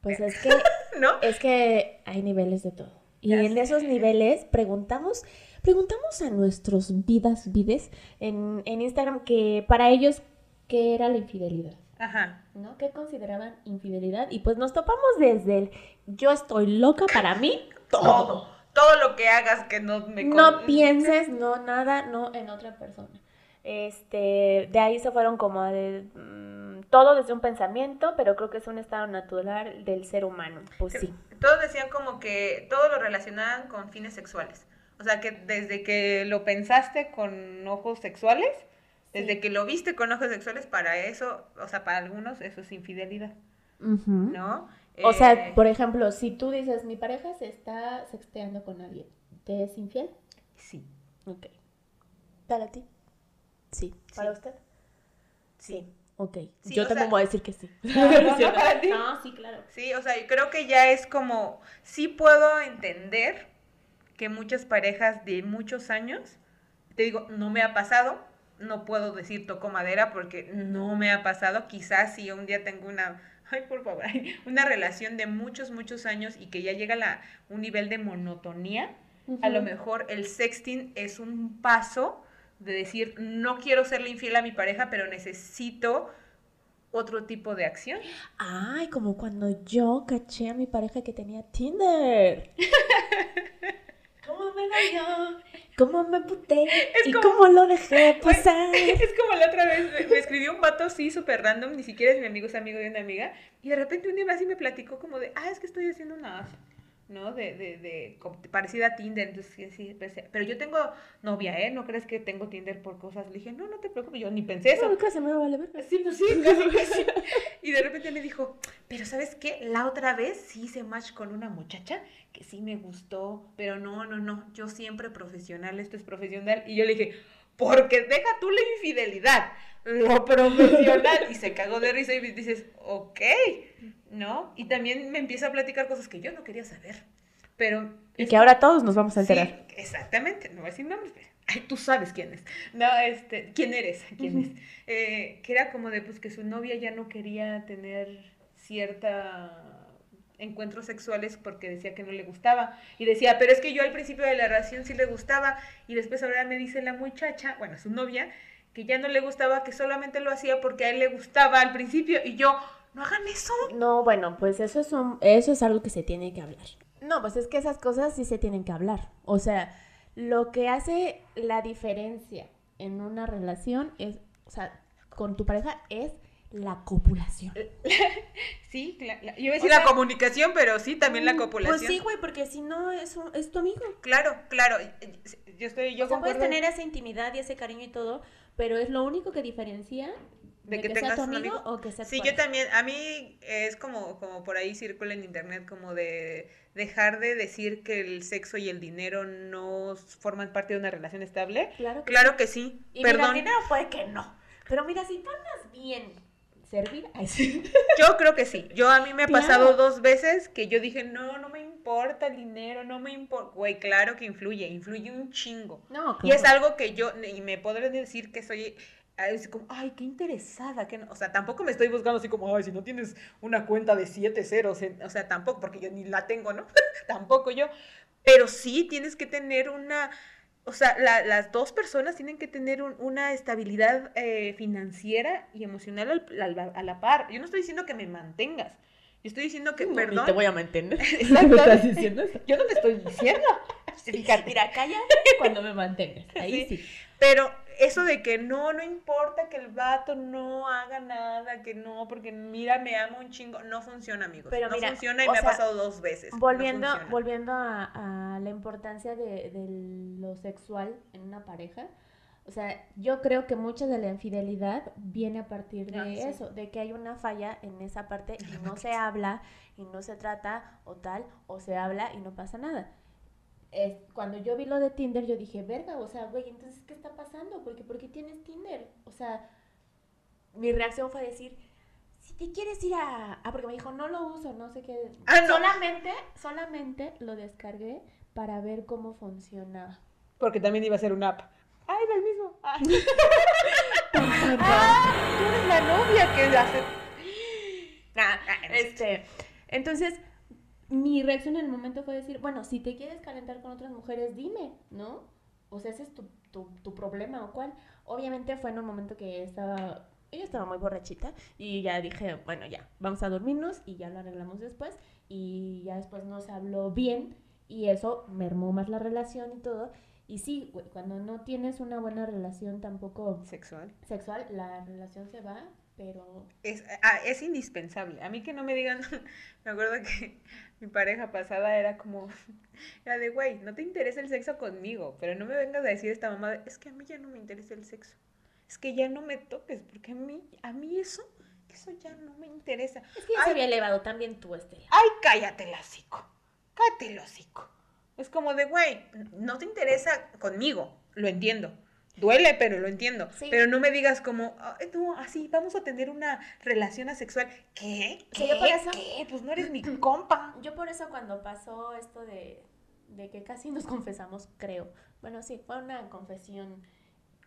Pues es que, ¿no? es que hay niveles de todo. Y Ya en sé. esos niveles preguntamos, preguntamos a nuestros vidas, vides, en, en Instagram que para ellos, ¿qué era la infidelidad? Ajá. ¿No? ¿Qué consideraban infidelidad? Y pues nos topamos desde el yo estoy loca para mí, todo. Todo lo que hagas que no me No pienses, no nada, no en otra persona. Este, de ahí se fueron como de mm, todo desde un pensamiento, pero creo que es un estado natural del ser humano. Pues sí. Todos decían como que todo lo relacionaban con fines sexuales. O sea, que desde que lo pensaste con ojos sexuales, desde que lo viste con ojos sexuales, para eso, o sea, para algunos eso es infidelidad. ¿no? O Eh, sea, por ejemplo, si tú dices, mi pareja se está sexteando con alguien, ¿te es infiel? sí, Ok. ¿Para ti? Sí. ¿Para Sí. usted? sí. Ok. Sí, Yo o también sea- voy a decir que sí. ¿No, no para ti? No, sí, claro. Sí, o sea, yo creo que ya es como, sí puedo entender que muchas parejas de muchos años, te digo, no me ha pasado, no puedo decir toco madera porque no me ha pasado, quizás si un día tengo una, ay, por favor, una relación de muchos, muchos años y que ya llega a un nivel de monotonía, a lo mejor el sexting es un paso de decir, no quiero serle infiel a mi pareja, pero necesito otro tipo de acción. Ay, como cuando yo caché a mi pareja que tenía Tinder. ¿Cómo me dañó? ¿Cómo me puté? ¿Y como- cómo lo dejé pasar? Es como la otra vez, me, me escribió un vato así súper random, ni siquiera es mi amigo, es amigo de una amiga, y de repente un día así me platicó como de, ah, es que estoy haciendo una ¿no? De, de, de, parecida a Tinder, entonces sí, pensé, pero yo tengo novia, ¿eh? ¿No crees que tengo Tinder por cosas? Le dije, no, no te preocupes, yo ni pensé eso. No, casi me vale verga. Sí, pues sí, casi, casi. Y de repente me dijo, pero ¿sabes qué? La otra vez sí hice match con una muchacha que sí me gustó, pero no, no, no, yo siempre profesional, esto es profesional. Y yo le dije, porque deja tú la infidelidad, lo profesional. Y se cagó de risa y dices, ok, ¿no? Y también me empieza a platicar cosas que yo no quería saber. Pero... Y que ahora todos nos vamos a Sí, enterar. exactamente, no voy a decir nombres, pero ay, tú sabes quién es. No, este, quién eres, quién es. Eh, que era como de pues que su novia ya no quería tener cierta encuentros sexuales porque decía que no le gustaba y decía, pero es que yo al principio de la relación sí le gustaba y después ahora me dice la muchacha, bueno, su novia, que ya no le gustaba, que solamente lo hacía porque a él le gustaba al principio y yo, no hagan eso. No, bueno, pues eso es, un- eso es algo que se tiene que hablar. No, pues es que esas cosas sí se tienen que hablar. O sea, lo que hace la diferencia en una relación es, o sea, con tu pareja es la copulación. Sí, la- la- yo iba a O decir sea, la comunicación, pero sí, también la Mm, copulación. Pues sí, güey, porque si no es, un- es tu amigo. Claro, claro. Yo estoy, yo o sea, puedes tener esa intimidad y ese cariño y todo, pero es lo único que diferencia De de, que que, sea tengas tu un amigo, amigo. o que sea tu Sí, yo también, a mí es como, como por ahí circula en internet, como de dejar de decir que el sexo y el dinero no forman parte de una relación estable. Claro que Claro que sí, Y mira, el dinero puede que no. Pero mira, si tú andas bien servir, ay, sí. Yo creo que sí. Yo a mí me ha Claro. pasado dos veces que yo dije, no, no me importa el dinero, no me importa. Güey, claro que influye, influye un chingo. No, Y es algo que yo, y me podré decir que soy así como, ay, qué interesada, que no- o sea, tampoco me estoy buscando así como, ay, si no tienes una cuenta de siete ceros, en- o sea, tampoco, porque yo ni la tengo, ¿no? tampoco yo, pero sí tienes que tener una, o sea, la- las dos personas tienen que tener un- una estabilidad eh, financiera y emocional al- al- a la par. Yo no estoy diciendo que me mantengas, yo estoy diciendo que, perdón, voy a mantener. Exacto. estás diciendo eso? yo no te estoy diciendo, fíjate. Mira, calla. Cuando me mantengas. Ahí sí. Pero eso de que no, no importa que el vato no haga nada, que no, porque mira, me ama un chingo, no funciona, amigos. Pero no mira, funciona y me sea, ha pasado dos veces. Volviendo, volviendo a, a la importancia de, de lo sexual en una pareja, o sea, yo creo que mucha de la infidelidad viene a partir de Ah, sí. eso, de que hay una falla en esa parte y no se habla y no se trata o tal, o se habla y no pasa nada. Cuando yo vi lo de Tinder, yo dije, verga, o sea, güey, entonces, ¿qué está pasando? Porque, ¿Por qué tienes Tinder? O sea, mi reacción fue decir, si te quieres ir a... Ah, porque me dijo, no lo uso, no sé qué. Ah, no. Solamente, solamente lo descargué para ver cómo funcionaba. Porque también iba a ser una app. Ay, era el mismo. Ay. Ah, tú eres la novia que hace. Nah, Ah, este, entonces, mi reacción en el momento fue decir, bueno, si te quieres calentar con otras mujeres, dime, ¿no? O sea, ese es tu, tu, tu problema o cuál. Obviamente fue en un momento que estaba, ella estaba muy borrachita y ya dije, bueno, ya, vamos a dormirnos y ya lo arreglamos después. Y ya después nos habló bien y eso mermó más la relación y todo. Y sí, cuando no tienes una buena relación tampoco Sexual. sexual, la relación se va, pero Es, ah, es indispensable. A mí que no me digan, me acuerdo que mi pareja pasada era como, era de, güey, no te interesa el sexo conmigo, pero no me vengas a decir esta mamá, es que a mí ya no me interesa el sexo. Es que ya no me toques, porque a mí, a mí eso, eso ya no me interesa. es que ya Ay. se había elevado también tú, Estela. Ay, cállate el hocico. Cállate el hocico. Es como de, güey, no te interesa conmigo, lo entiendo. Duele, pero lo entiendo. Sí. Pero no me digas como, "Ay, no, así, vamos a tener una relación asexual. ¿Qué? ¿Qué? yo por eso- ¿Qué? Pues no eres mi compa. Yo por eso cuando pasó esto de, de que casi nos confesamos, creo. Bueno, sí, fue una confesión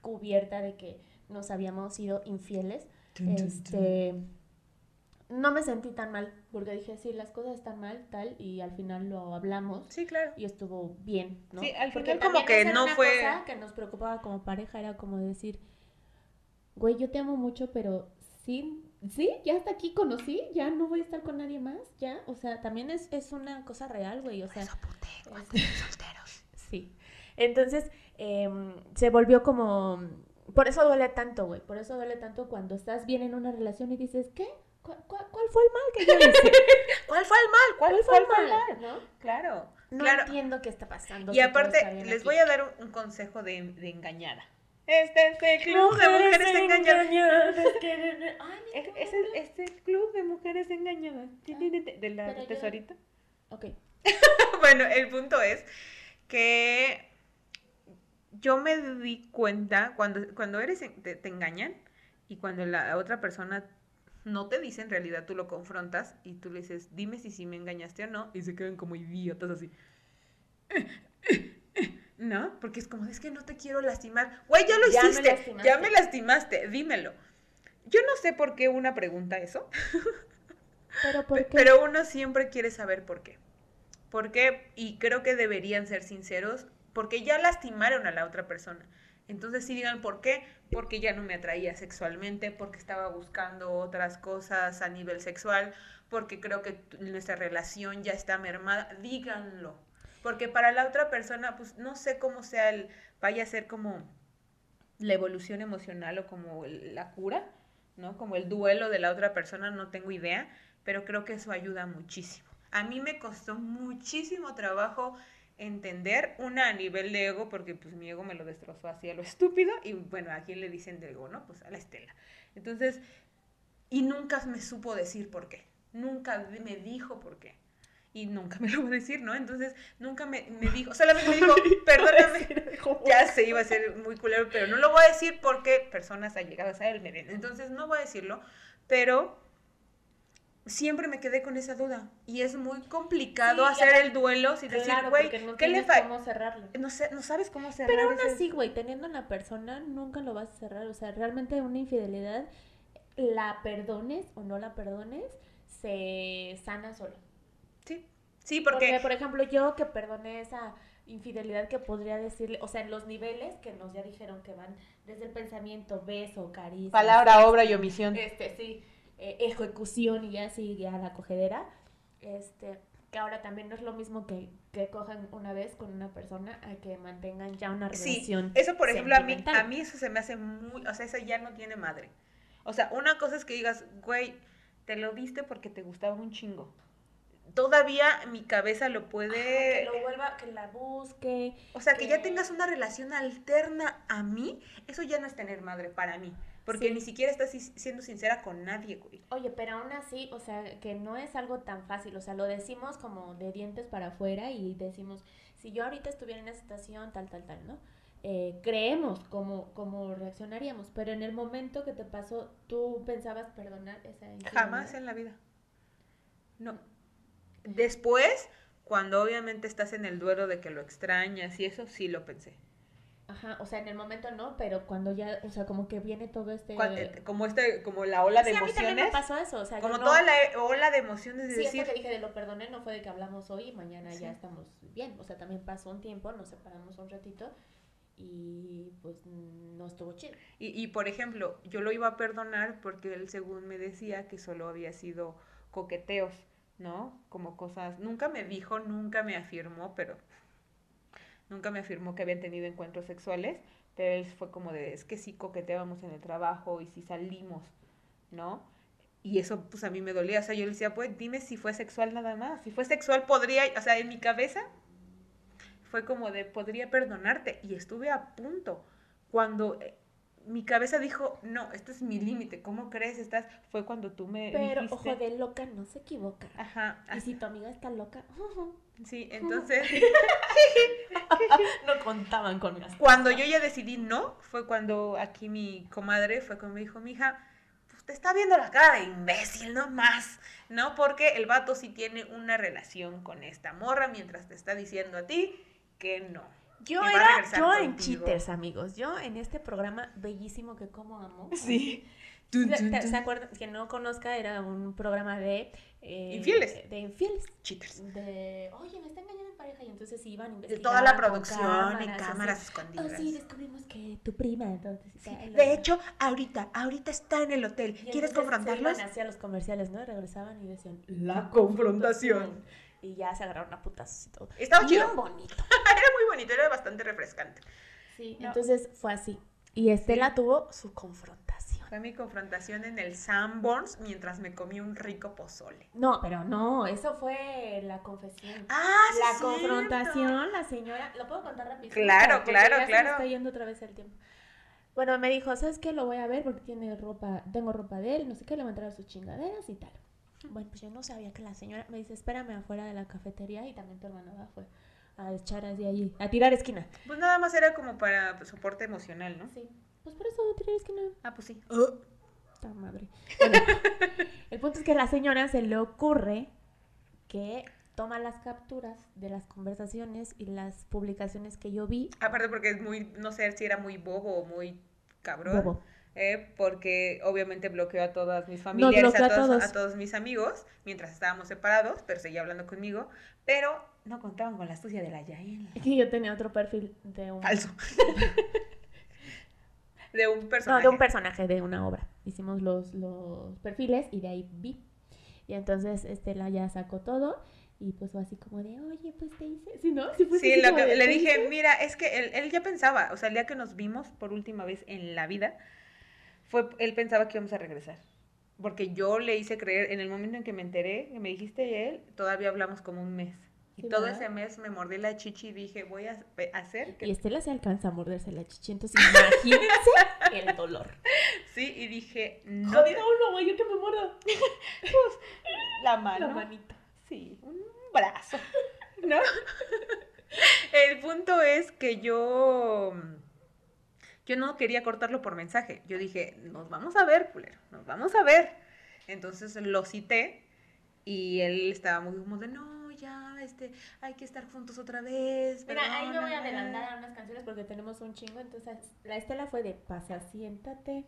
cubierta de que nos habíamos sido infieles. Este, no me sentí tan mal, porque dije, sí, las cosas están mal, tal, y al final lo hablamos Sí, claro. y estuvo bien, ¿no? Sí, al Porque final como también que no una fue- cosa que nos preocupaba como pareja, era como decir, güey, yo te amo mucho, pero sí, sí, ya hasta aquí conocí, ya no voy a estar con nadie más, ya, o sea, también es, es una cosa real, güey, o sea, Eso apunté, es- ¿cuántos solteros? sí. Entonces, em, se volvió como, por eso duele tanto, güey, por eso duele tanto cuando estás bien en una relación y dices, ¿qué? ¿Cuál, cuál- cuál fue el mal que yo hice? ¿Cuál fue el mal? ¿Cuál, ¿Cuál fue el mal? ¿No? Claro, No claro. entiendo qué está pasando. Y aparte, les aquí. voy a dar un, un consejo de, de engañada. Este es el club de mujeres engañadas. Ay, mi Es, es, el- es el club de mujeres engañadas. Ti, De la Pero yo- tesorita. Ok. Bueno, el punto es que yo me di cuenta cuando, cuando eres te, te engañan y cuando la otra persona no te dice en realidad, tú lo confrontas y tú le dices, dime si sí me engañaste o no, y se quedan como idiotas así. ¿No? Porque es como, es que no te quiero lastimar. Güey, ya lo Ya hiciste, ya me lastimaste, dímelo. Yo no sé por qué una pregunta eso, Pero ¿por qué? pero uno siempre quiere saber por qué. ¿Por qué? Y creo que deberían ser sinceros, porque ya lastimaron a la otra persona. Entonces sí digan por qué, porque ya no me atraía sexualmente, porque estaba buscando otras cosas a nivel sexual, porque creo que nuestra relación ya está mermada. Díganlo. Porque para la otra persona, pues no sé cómo sea el, vaya a ser como la evolución emocional o como el- la cura, ¿no? Como el duelo de la otra persona, no tengo idea, pero creo que eso ayuda muchísimo. A mí me costó muchísimo trabajo entender, una a nivel de ego, porque pues mi ego me lo destrozó así a lo estúpido, y bueno, ¿a quién le dicen de ego, no? Pues a la Estela. Entonces, y nunca me supo decir por qué, nunca me dijo por qué. Y nunca me lo va a decir, ¿no? Entonces, nunca me, me dijo, solamente me dijo, perdóname, ya se iba a ser muy culero, pero no lo voy a decir porque personas allegadas a él me ven. Entonces no voy a decirlo, pero siempre me quedé con esa duda. Y es muy complicado Sí, hacer el duelo sin decir, güey, porque no ¿qué le tienes fa- cómo cerrarlo. No, sé, no sabes cómo cerrar Pero aún ese- así, güey, teniendo una persona, nunca lo vas a cerrar. O sea, realmente una infidelidad, la perdones o no la perdones, se sana solo. Sí, sí, Porque, porque... por ejemplo, yo que perdoné esa infidelidad que podría decirle, o sea, en los niveles que nos ya dijeron que van desde el pensamiento, beso, caricia. Palabra, obra y omisión. Este, sí, eh, ejecución y ya sí, ya la cogedera. Este, que ahora también no es lo mismo que, que cojan una vez con una persona a que mantengan ya una Sí, relación. eso por ejemplo a mí, a mí eso se me hace muy, o sea, eso ya no tiene madre. O sea, una cosa es que digas, güey, te lo diste porque te gustaba un chingo. Todavía mi cabeza lo Ajá, puede, que lo vuelva, que la busque. o sea, que ya que- tengas una relación alterna a mí, eso ya no es tener madre para mí, porque Sí. ni siquiera estás si- siendo sincera con nadie, güey. Oye, pero aún así, o sea, que no es algo tan fácil, o sea, lo decimos como de dientes para afuera y decimos, si yo ahorita estuviera en esa situación, tal, tal, tal, ¿no? Eh, creemos cómo, cómo reaccionaríamos, pero en el momento que te pasó, ¿tú pensabas perdonar esa? Jamás en la vida. No. Después, cuando obviamente estás en el duelo de que lo extrañas y eso, sí lo pensé. Ajá, o sea, en el momento no, pero cuando ya, o sea, como que viene todo este... Eh, como este, como la ola de Sí, a mí también me emociones. pasó eso, o sea, Como no- toda la ola de emociones de Sí, decir, esto que dije de lo perdoné no fue de que hablamos hoy y mañana Sí. ya estamos bien. O sea, también pasó un tiempo, nos separamos un ratito y pues no estuvo chido. y, y por ejemplo, yo lo iba a perdonar porque él según me decía que solo había sido coqueteos, ¿no? Como cosas, nunca me dijo, nunca me afirmó, pero nunca me afirmó que habían tenido encuentros sexuales, pero él fue como de, es que sí coqueteábamos en el trabajo y sí salimos, ¿no? Y eso pues a mí me dolía, o sea, yo le decía, pues dime si fue sexual nada más, si fue sexual podría, o sea, en mi cabeza fue como de, podría perdonarte, y estuve a punto, cuando eh, mi cabeza dijo, no, este es mi límite, ¿cómo crees? Estás, fue cuando tú me Pero dijiste, ojo de loca no se equivoca. ajá, Y si tu amiga está loca, sí, entonces... no contaban con las Cuando yo ya decidí no, fue cuando aquí mi comadre fue cuando me dijo, mija, pues te está viendo la cara de imbécil, no más, ¿no? Porque el vato sí tiene una relación con esta morra mientras te está diciendo a ti que no. Yo Y era yo en. Cheaters, amigos. Yo en este programa bellísimo que como amo. Sí. ¿Se, acuerdan? Quien no conozca, era un programa de... eh, Infieles. De infieles. Cheaters. de, oye, me está engañando mi pareja y entonces iban a investigar. toda la producción y cámaras, cámaras así. escondidas. Oh, sí, descubrimos que tu prima, entonces. Sí, tal, De hecho, ahorita, ahorita está en el hotel. Y ¿Quieres confrontarlos? Se iban hacia los comerciales, ¿no? Regresaban y decían, La confrontación. Y ya se agarraron a putazos y todo. Estaba Bien chido. bonito. Era muy bonito, era bastante refrescante. sí, No. entonces fue así. Y Estela tuvo Su confrontación. Fue mi confrontación en el Sanborns mientras me comí un rico pozole. No, pero no, eso fue la confesión. Ah, sí, la cierto. confrontación, la señora, ¿lo puedo contar rápido? Claro, Porque claro, ya se me claro. está yendo otra vez el tiempo. Bueno, me dijo, ¿sabes qué? Lo voy a ver porque tiene ropa, tengo ropa de él, no sé qué, le voy a entrar sus chingaderas y tal. Bueno, pues yo no sabía que la señora me dice, espérame afuera de la cafetería y también tu hermana va fue a echar así allí, a tirar esquina. Pues nada más era como para pues, soporte emocional, ¿no? Sí, pues por eso tirar esquina. Ah, pues sí. Puta madre. Bueno, el punto es que a la señora se le ocurre que toma las capturas de las conversaciones y las publicaciones que yo vi. Aparte porque es muy, no sé si era muy bobo o muy cabrón. Bobo. eh, porque obviamente bloqueó a todas mis familiares, a, a todos, a todos mis amigos, mientras estábamos separados, pero seguía hablando conmigo, pero no contaban con la astucia de la Yael. Y yo tenía otro perfil de un, Falso. de un no, personaje. de un personaje de una obra. Hicimos los, los perfiles y de ahí vi. Y entonces Estela ya sacó todo y pues fue así como de, oye, pues te hice. Sí, ¿no? Sí, fue Sí, lo que- de, le "¿Te dije, hice?". mira, es que él, él ya pensaba, o sea, el día que nos vimos por última vez en la vida, fue, él pensaba que íbamos a regresar. Porque yo le hice creer, en el momento en que me enteré, que me dijiste él, todavía hablamos como un mes. Y Sí, todo ¿verdad? ese mes me mordí la chichi y dije, voy a hacer que... Y Estela se alcanza a morderse la chichi, entonces imagínense el dolor. Sí, y dije, no. Jodida uno, güey, yo que me muerdo. La mano. La manita. Sí, un brazo, ¿no? El punto es que yo yo no quería cortarlo por mensaje. Yo dije, nos vamos a ver, culero, nos vamos a ver. Entonces lo cité Y él estaba muy como de, no, este, hay que estar juntos otra vez. Mira, ahí me voy a perdóname". adelantar a unas canciones porque tenemos un chingo. Entonces, la Estela fue de pasa, siéntate.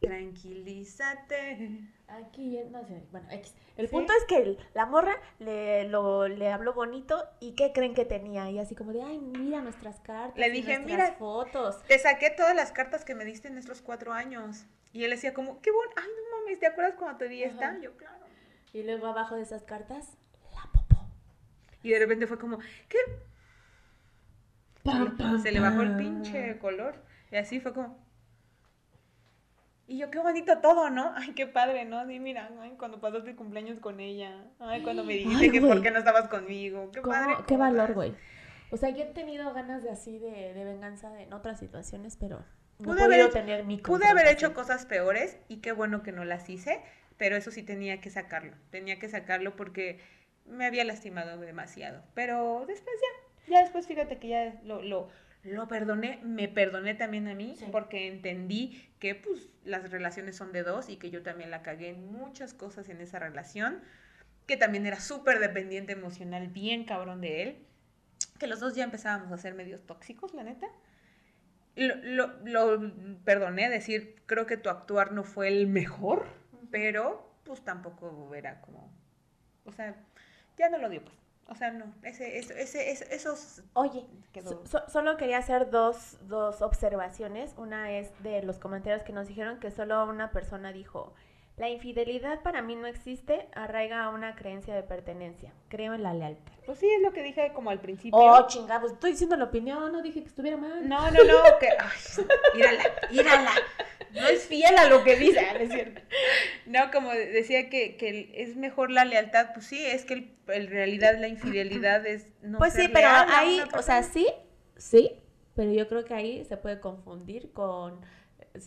Tranquilízate. Aquí, no sé, bueno, X. El Sí. punto es que la morra le, lo, le habló bonito y ¿qué creen que tenía? Y así como de, ay, mira nuestras cartas. Le dije, nuestras "Mira". fotos. Te saqué todas las cartas que me diste en estos cuatro años. Y él decía como, qué bueno, ay, no mames, ¿te acuerdas cuando te di esta? Yo, claro. Y luego abajo de esas cartas. Y de repente fue como, ¿qué? Se le bajó el pinche color. Y así fue como. Y yo, qué bonito todo, ¿no? Ay, qué padre, ¿no? Y mira, ay, cuando pasaste cumpleaños con ella. Ay, cuando me dijiste Ay, que por qué no estabas conmigo. Qué ¿Cómo? padre. Qué valor, güey. O sea, yo he tenido ganas de así, de, de venganza de, en otras situaciones, pero no Pude haber tener mi Pude haber hecho cosas peores y qué bueno que no las hice, pero eso sí tenía que sacarlo. Tenía que sacarlo porque me había lastimado demasiado. Pero después ya, ya después fíjate que ya lo, lo, lo perdoné, me perdoné también a mí Sí. porque entendí que pues las relaciones son de dos y que yo también la cagué en muchas cosas en esa relación, que también era súper dependiente emocional, bien cabrón de él, que los dos ya empezábamos a ser medios tóxicos, la neta lo, lo, lo perdoné, decir, creo que tu actuar no fue el mejor, pero pues tampoco era como, o sea, ya no lo dio pues. O sea, no, ese, ese, ese, esos Oye, quedó. so- so- solo quería hacer dos, dos observaciones. Una es de los comentarios que nos dijeron que solo una persona dijo, la infidelidad para mí no existe, arraiga a una creencia de pertenencia. Creo en la lealtad. Pues sí, es lo que dije como al principio. Oh, chingados. Estoy diciendo la opinión, no dije que estuviera mal. No, no, no, que. Ay, írala, írala. No es fiel a lo que dice, ah, no es cierto. No, como decía que, que es mejor la lealtad, pues sí, es que en realidad la infidelidad es no pues sí, pero ahí, o sea, sí, sí, pero yo creo que ahí se puede confundir con,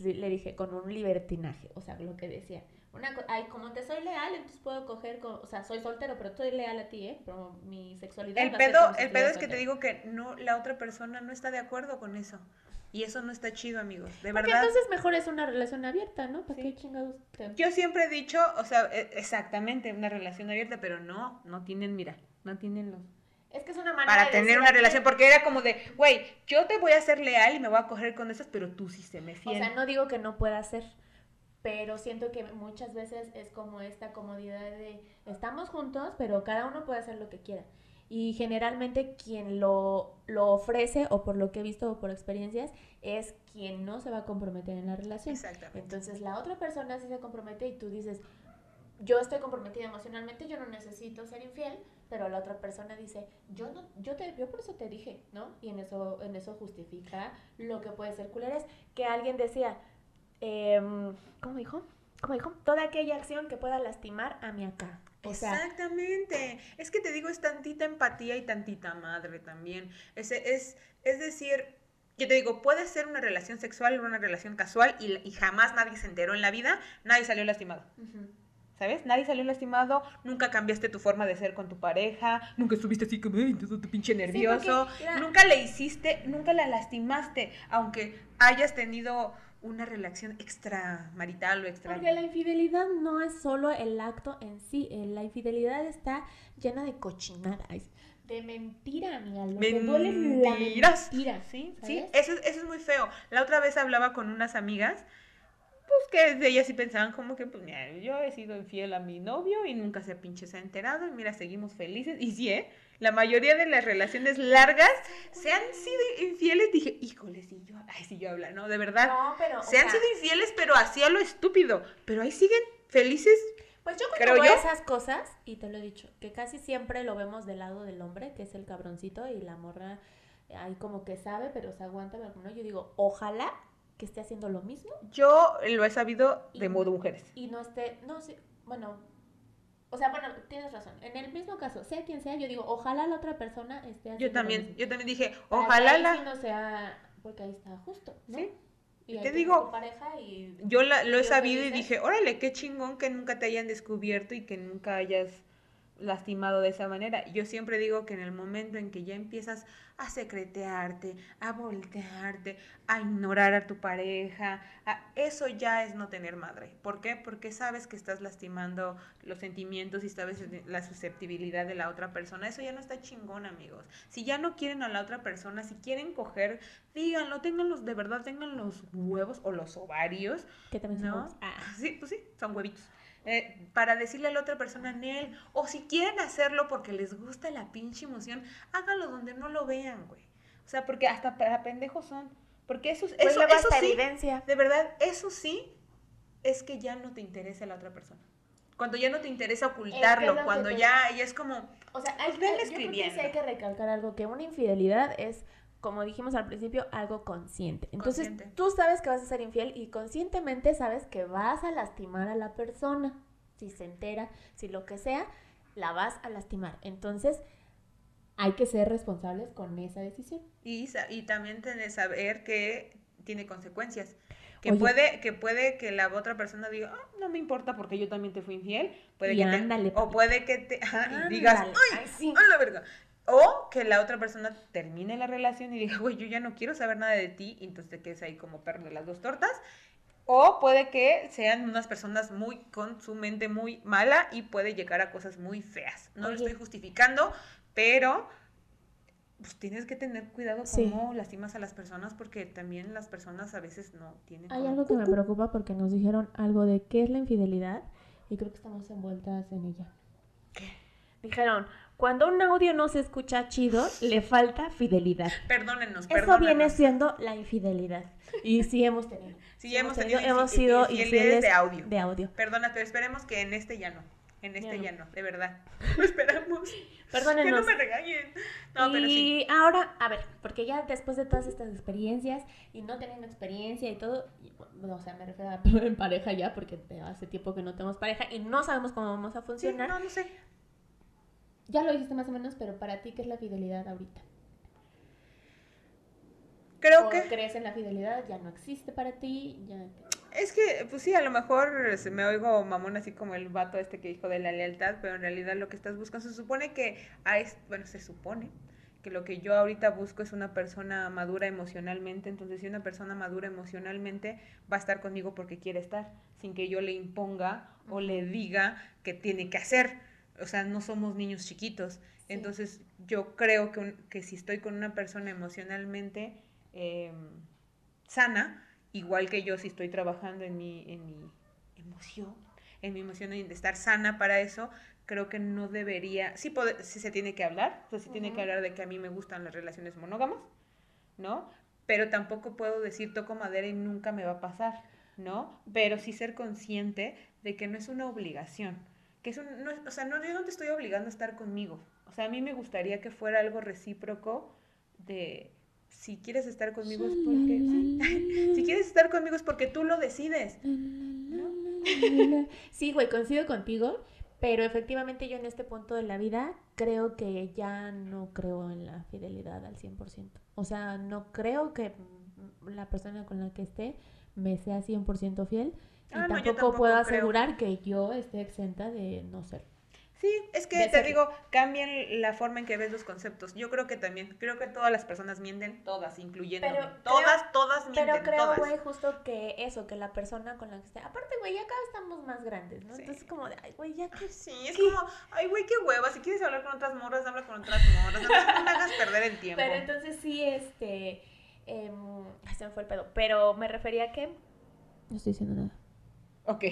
le dije, con un libertinaje. O sea, lo que decía. Una ay, como te soy leal, entonces puedo coger, con, o sea, soy soltero, pero estoy leal a ti, ¿eh? Pero mi sexualidad El pedo, el pedo es que te digo que no, la otra persona no está de acuerdo con eso. Y eso no está chido, amigos. De Porque verdad. entonces mejor es una relación abierta, ¿no? ¿Para Sí. qué chingados? te- Yo siempre he dicho, o sea, e- exactamente, una relación abierta, pero no, no tienen, mira, no tienen los... Es que es una manera Para de tener una ti- relación, porque era como de, güey, yo te voy a ser leal y me voy a coger con esas, pero tú sí se me O fiel. sea, no digo que no pueda ser, pero siento que muchas veces es como esta comodidad de estamos juntos, pero cada uno puede hacer lo que quiera. Y generalmente quien lo, lo ofrece, o por lo que he visto o por experiencias, es quien no se va a comprometer en la relación. Exactamente. Entonces la otra persona sí se compromete y tú dices, yo estoy comprometida emocionalmente, yo no necesito ser infiel, pero la otra persona dice, yo no, yo te, yo por eso te dije, ¿no? Y en eso, en eso justifica lo que puede ser culeres. Que alguien decía, em, ¿cómo dijo? ¿Cómo dijo? Toda aquella acción que pueda lastimar a mi acá. O sea, Exactamente. Es que te digo, es tantita empatía y tantita madre también. Ese, es, es decir, yo te digo, puede ser una relación sexual o una relación casual y, y jamás nadie se enteró en la vida, nadie salió lastimado. ¿Sabes? Nadie salió lastimado, nunca cambiaste tu forma de ser con tu pareja, nunca estuviste así como, ay, todo tu pinche nervioso, porque nunca le hiciste, nunca la lastimaste, aunque hayas tenido una relación extramarital o extra... Porque la infidelidad no es solo el acto en sí, eh, la infidelidad está llena de cochinada, ay, de mentira, amiga. Lo que duele es la Mentiras. mentira, Sí, ¿sabes? sí, eso, es- eso es muy feo. La otra vez hablaba con unas amigas, pues que de ellas sí pensaban como que, pues mira, yo he sido infiel a mi novio y nunca se pinche se ha enterado y mira, seguimos felices. Y sí, ¿eh? La mayoría de las relaciones largas se han sido infieles. Dije, híjole, si yo, ay, si yo habla, ¿no? De verdad. No, pero. se han sea, sido infieles, pero así a lo estúpido. Pero ahí siguen felices. Pues yo creo creo yo. esas cosas, y te lo he dicho, que casi siempre lo vemos del lado del hombre, que es el cabroncito, y la morra ahí como que sabe, pero se aguanta, pero no. Yo digo, ojalá que esté haciendo lo mismo Yo lo he sabido de Y- modo mujeres. y no esté, no sé, bueno, o sea, bueno, tienes razón. En el mismo caso, sea quien sea, yo digo, ojalá la otra persona esté haciendo Yo lo también, mismo. yo también dije, ojalá ahí la... sí no sea, porque ahí está justo, ¿no? Sí. Y te digo, pareja y Yo la- lo he sabido y dije, órale, qué chingón que nunca te hayan descubierto y que nunca hayas lastimado de esa manera. Yo siempre digo que en el momento en que ya empiezas a secretearte, a voltearte, a ignorar a tu pareja, eso ya es no tener madre. ¿Por qué? Porque sabes que estás lastimando los sentimientos y sabes la susceptibilidad de la otra persona. Eso ya no está chingón, amigos. Si ya no quieren a la otra persona, si quieren coger, díganlo, tenganlos, de verdad, tengan los huevos o los ovarios. Que también ¿no? Ah. Sí, pues sí, son huevitos eh, para decirle a la otra persona en él, o si quieren hacerlo porque les gusta la pinche emoción, háganlo donde no lo vean, güey. O sea, porque hasta para pendejos son. Porque eso, pues eso, eso sí, evidencia. de verdad, eso sí es que ya no te interesa la otra persona. Cuando ya no te interesa ocultarlo, cuando ya, y es como, o sea, hay, pues, yo creo que sí hay que recalcar algo, que una infidelidad es como dijimos al principio, algo consciente. Entonces, tú sabes que vas a ser infiel y conscientemente sabes que vas a lastimar a la persona. Si se entera, si lo que sea, la vas a lastimar. Entonces, hay que ser responsables con esa decisión. Y, y también tener saber que tiene consecuencias. Que puede, que puede que la otra persona diga, ah, no me importa porque yo también te fui infiel. Puede que te, o puede que te digas, ay, sí. la verga. O que la otra persona termine la relación y diga, güey, yo ya no quiero saber nada de ti, y entonces te quedes ahí como perro de las dos tortas. O puede que sean unas personas muy con su mente muy mala y puede llegar a cosas muy feas. No lo estoy justificando, pero pues tienes que tener cuidado cómo lastimas a las personas porque también las personas a veces no tienen. Hay algo que me preocupa porque nos dijeron algo de qué es la infidelidad y creo que estamos envueltas en ella. ¿Qué? Dijeron, cuando un audio no se escucha chido, le falta fidelidad. Perdónenos, perdónenos. Eso viene siendo la infidelidad. Y sí hemos tenido. Sí, hemos tenido. hemos sido infieles de audio. De audio. Perdona, pero esperemos que en este ya no. En este ya no, de verdad. Lo esperamos. Perdónenos. Que no me regañen. No, y pero sí. ahora, a ver, porque ya después de todas estas experiencias y no teniendo experiencia y todo, o sea, me refiero a en pareja ya, porque hace tiempo que no tenemos pareja y no sabemos cómo vamos a funcionar. Sí, no, no sé. Ya lo dijiste más o menos, pero para ti, ¿qué es la fidelidad ahorita? Creo ¿O que... crees en la fidelidad? ¿Ya no existe para ti? Ya... Es que, pues sí, a lo mejor se me oigo mamón así como el vato este que dijo de la lealtad, pero en realidad lo que estás buscando, se supone que, a bueno, se supone que lo que yo ahorita busco es una persona madura emocionalmente, entonces si una persona madura emocionalmente va a estar conmigo porque quiere estar, sin que yo le imponga o le diga que tiene que hacer o sea, no somos niños chiquitos. Entonces, yo creo que, que, si estoy con una persona emocionalmente em, sana, igual que yo si estoy trabajando en mi, en mi emoción, en mi emoción de estar sana para eso, creo que no debería, sí, sí se tiene que hablar, o sea, sí tiene que hablar de que a mí me gustan las relaciones monógamas, ¿no? Pero tampoco puedo decir toco madera y nunca me va a pasar, ¿no? Pero sí ser consciente de que no es una obligación que es un, no, o sea, no, yo no te estoy obligando a estar conmigo. O sea, a mí me gustaría que fuera algo recíproco de si quieres estar conmigo es porque si quieres estar conmigo es porque tú lo decides. Sí, güey, coincido contigo, pero efectivamente yo en este punto de la vida creo que ya no creo en la fidelidad al 100%. O sea, no creo que la persona con la que esté me sea 100% fiel Ah, y tampoco, puedo asegurar que yo esté exenta de no ser. Sí, es que te digo, cambian la forma en que ves los conceptos. Yo creo que también, creo que todas las personas mienten, todas, incluyendo. Todas, todas mienten. Pero creo, güey, justo que eso, que la persona con la que esté. Aparte, güey, ya cada estamos más grandes, ¿no? Entonces, como de, ay, güey, ya que. Sí, es como, ay, güey, qué hueva. Si quieres hablar con otras morras, habla con otras morras. no me hagas perder el tiempo. Pero entonces sí, este. Eh, se me fue el pedo. Pero me refería a que. No estoy diciendo nada. Ok.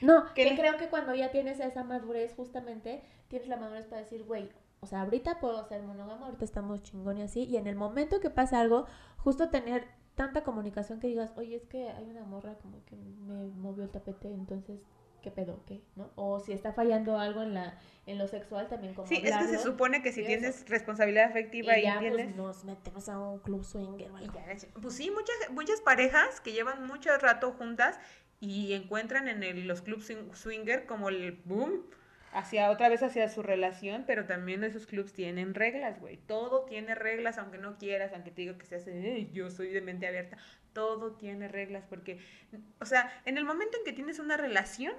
No, que creo que cuando ya tienes esa madurez, justamente, tienes la madurez para decir, güey, o sea, ahorita puedo ser monógamo, ahorita estamos chingón y así, y en el momento que pasa algo, justo tener tanta comunicación que digas, oye, es que hay una morra como que me movió el tapete, entonces, ¿qué pedo? ¿Qué? ¿No? O si está fallando algo en la en lo sexual también como Sí, es que se supone que si tienes responsabilidad afectiva y, ya, Pues, nos metemos a un club swinger o algo. Pues sí, muchas, muchas parejas que llevan mucho rato juntas y encuentran en los clubs swinger como el boom hacia otra vez hacia su relación, pero también esos clubs tienen reglas, güey. Todo tiene reglas, aunque no quieras, aunque te diga que se hace, yo soy de mente abierta, todo tiene reglas porque, o sea, en el momento en que tienes una relación,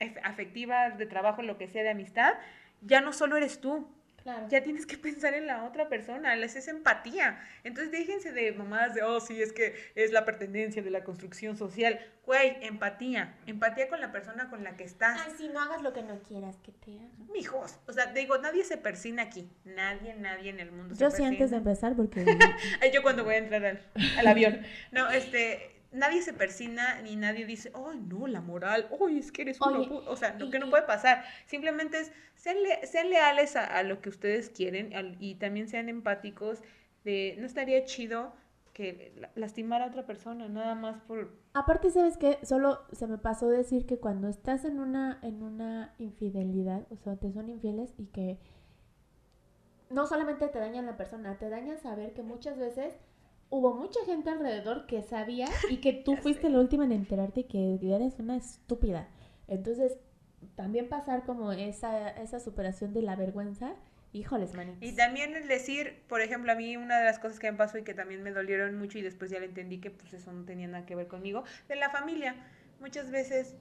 ef- afectiva, de trabajo, lo que sea, de amistad, ya no solo eres tú. Claro. Ya tienes que pensar en la otra persona, les es empatía. Entonces déjense de mamadas de, oh, sí, es que es la pertenencia de la construcción social. Güey, empatía. Empatía con la persona con la que estás. Ay, si no hagas lo que no quieras que te hagan. Mijos, o sea, digo, nadie se persina aquí. Nadie, nadie en el mundo se Yo sí persina. antes de empezar porque... Ay, yo cuando voy a entrar al, al avión. No, este, nadie se persina ni nadie dice, ay, no, la moral, ay, es que eres una Oye, pu-". O sea, lo que no puede pasar. Simplemente es, sean, le- sean leales a, a lo que ustedes quieren al- y también sean empáticos. De, no estaría chido que la- lastimar a otra persona, nada más por... Aparte, ¿sabes qué? Solo se me pasó decir que cuando estás en una, en una infidelidad, o sea, te son infieles y que no solamente te dañan la persona, te dañan saber que muchas veces hubo mucha gente alrededor que sabía y que tú fuiste sé. la última en enterarte que eres una estúpida. Entonces, también pasar como esa, esa superación de la vergüenza, híjoles, manitos. Y también el decir, por ejemplo, a mí una de las cosas que me pasó y que también me dolieron mucho y después ya le entendí que pues eso no tenía nada que ver conmigo, de la familia. Muchas veces,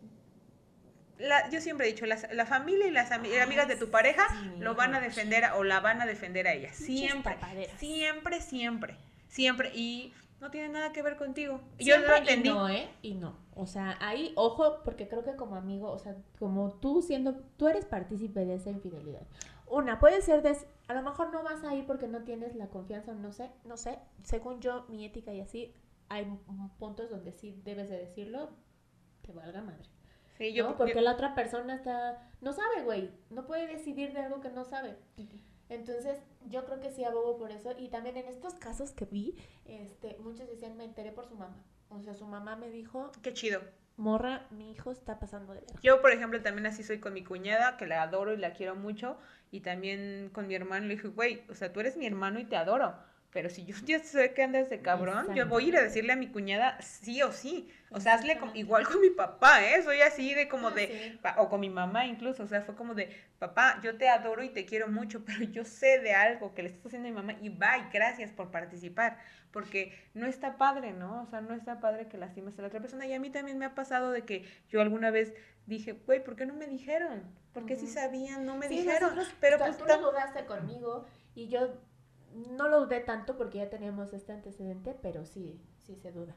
la, yo siempre he dicho, las- la familia y las ami- Ay, amigas de tu pareja sí, lo van a defender o la van a defender a ella. Siempre, siempre, siempre, siempre. Y no tiene nada que ver contigo. Yo lo entendí. Y no, ¿eh? Y no. O sea, ahí, ojo, porque creo que como amigo, o sea, como tú siendo, tú eres partícipe de esa infidelidad. Una, puede ser de, a lo mejor no vas a ir porque no tienes la confianza, no sé, no sé. Según yo, mi ética y así, hay puntos donde sí debes de decirlo, te valga madre. Sí, yo, ¿no? yo- Porque la otra persona está, no sabe, güey, no puede decidir de algo que no sabe. Entonces, yo creo que sí abogo por eso. Y también en estos casos que vi, este, muchos decían, me enteré por su mamá. O sea, su mamá me dijo, qué chido. morra, mi hijo está pasando de verga. Yo, por ejemplo, también así soy con mi cuñada, que la adoro y la quiero mucho. Y también con mi hermano le dije, güey, o sea, tú eres mi hermano y te adoro. Pero si yo ya sé que andas de cabrón, yo voy a ir a decirle a mi cuñada sí o sí. O sea, hazle como- igual con mi papá, ¿eh? Soy así de como Ah, de, sí. pa- o con mi mamá incluso, o sea, fue como de, papá, yo te adoro y te quiero mucho, pero yo sé de algo que le estás haciendo a mi mamá y bye, gracias por participar, porque no está padre, ¿no? O sea, no está padre que lastimes a la otra persona y a mí también me ha pasado de que yo alguna vez dije, güey, ¿por qué no me dijeron? Porque si Ujú. sabían, no me Sí, dijeron, nosotros- pero pues tú lo dudaste conmigo y yo no lo dudé tanto porque ya teníamos este antecedente, pero sí, sí se duda.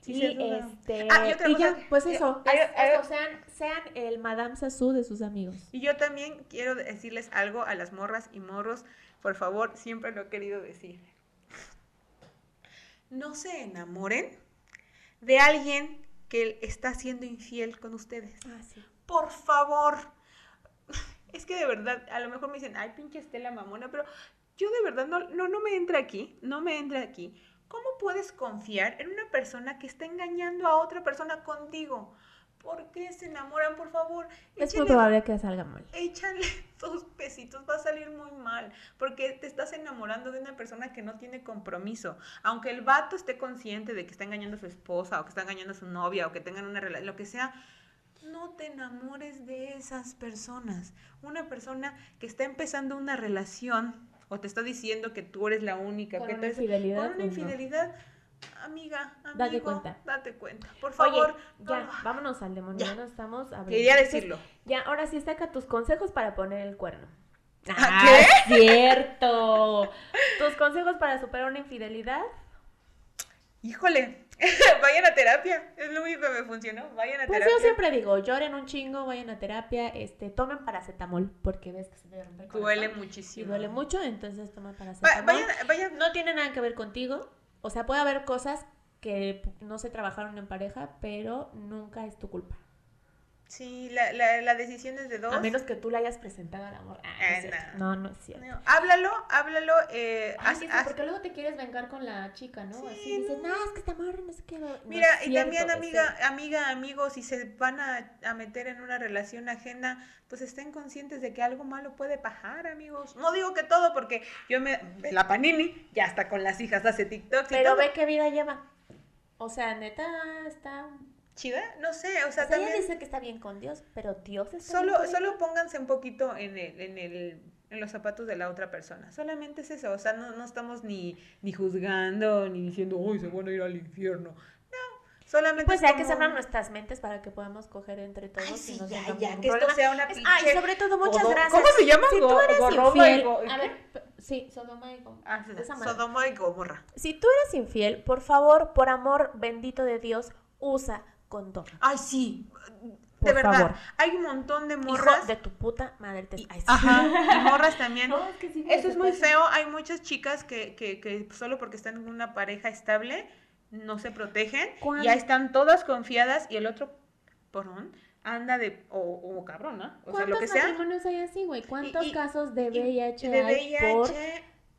Sí y se duda. este Ah, y otra y ya, cosa, pues eso, es- eso, sean, sean el Madame Sassou de sus amigos. Y yo también quiero decirles algo a las morras y morros, por favor, siempre lo he querido decir. No se enamoren de alguien que está siendo infiel con ustedes. Ah, sí. Por favor. Es que de verdad, a lo mejor me dicen, ay, pinche Estela mamona, pero yo de verdad no, no, no me entra aquí, no me entra aquí. ¿Cómo puedes confiar en una persona que está engañando a otra persona contigo? ¿Por qué se enamoran, por favor? Es muy probable que salga mal. échale dos pesitos, va a salir muy mal, porque te estás enamorando de una persona que no tiene compromiso. Aunque el vato esté consciente de que está engañando a su esposa, o que está engañando a su novia, o que tengan una relación, lo que sea, no te enamores de esas personas. Una persona que está empezando una relación, o te está diciendo que tú eres la única, Con que una infidelidad, con una pues no. infidelidad, amiga, amigo, Date cuenta. date cuenta. Por favor, Oye, ya, vámonos al demonio, Ya. no estamos. Quería decirlo. Ya, ahora sí saca tus consejos para poner el cuerno. ¿Ah, qué? cierto. Tus consejos para superar una infidelidad. Híjole, vayan a terapia, es lo único que me funcionó, vayan a Pues terapia. yo siempre digo, lloren un chingo, vayan a terapia, este, tomen paracetamol, porque ves que se debe romper el Duele muchísimo. Y duele mucho, entonces toma Va- paracetamol. vayan, vayan, No tiene nada que ver contigo. O sea, puede haber cosas que no se trabajaron en pareja, pero nunca es tu culpa. Sí, la, la, la decisión es de dos. A menos que tú le hayas presentado al amor. Ah, no, Ah, no. no, no es cierto. No, háblalo, háblalo, eh, Ay, haz- sí, sí, haz- porque luego te quieres vengar con la chica, ¿no? Sí, Así dices, no. es que esta morra no sé qué. Mira, y cierto, también amiga, amiga, amigos, si se van a, a meter en una relación ajena, pues estén conscientes de que algo malo puede pasar, amigos. No digo que todo, porque yo me, la panini, ya está con las hijas, hace TikToks y Pero todo. ve qué vida lleva. O sea, neta, está... Chida, no sé, o O sea, sea, ella también... dice que está bien con Dios, pero Dios está Solo, bien con solo pónganse un poquito en el, en el, en los zapatos de la otra persona. Solamente es eso. O sea, no, no estamos ni, ni juzgando, ni diciendo, uy, se van a ir al infierno. No, Solamente Pues es hay que como- cerrar nuestras mentes para que podamos coger entre todos Ay, y sí, no ya, ya, que esto sea una Es- pinche... Ah, y sobre todo, muchas godo- gracias. ¿Cómo se llama? Si tú eres y infiel, go- A ver, sí, Sodoma y Gomorra. Ah, sí. Sodoma y Gomorra. Si tú eres infiel, por favor, por amor bendito de Dios, usa condón. Ay, sí. Por De verdad, favor. hay un montón de Hijo morras. de tu puta madre. Te... Ay, sí. Ajá, y morras también. No, es que sí, güey, Eso es muy feo. Hay muchas chicas que, que, que solo porque están en una pareja estable no se protegen. ¿Cuán- Y ahí están todas confiadas y el otro porón anda de. O, o cabrón, ¿no? O sea, lo ¿Cuántos que sea. matrimonios hay así, güey? ¿Cuántos y- casos de y- VIH de hay VIH, por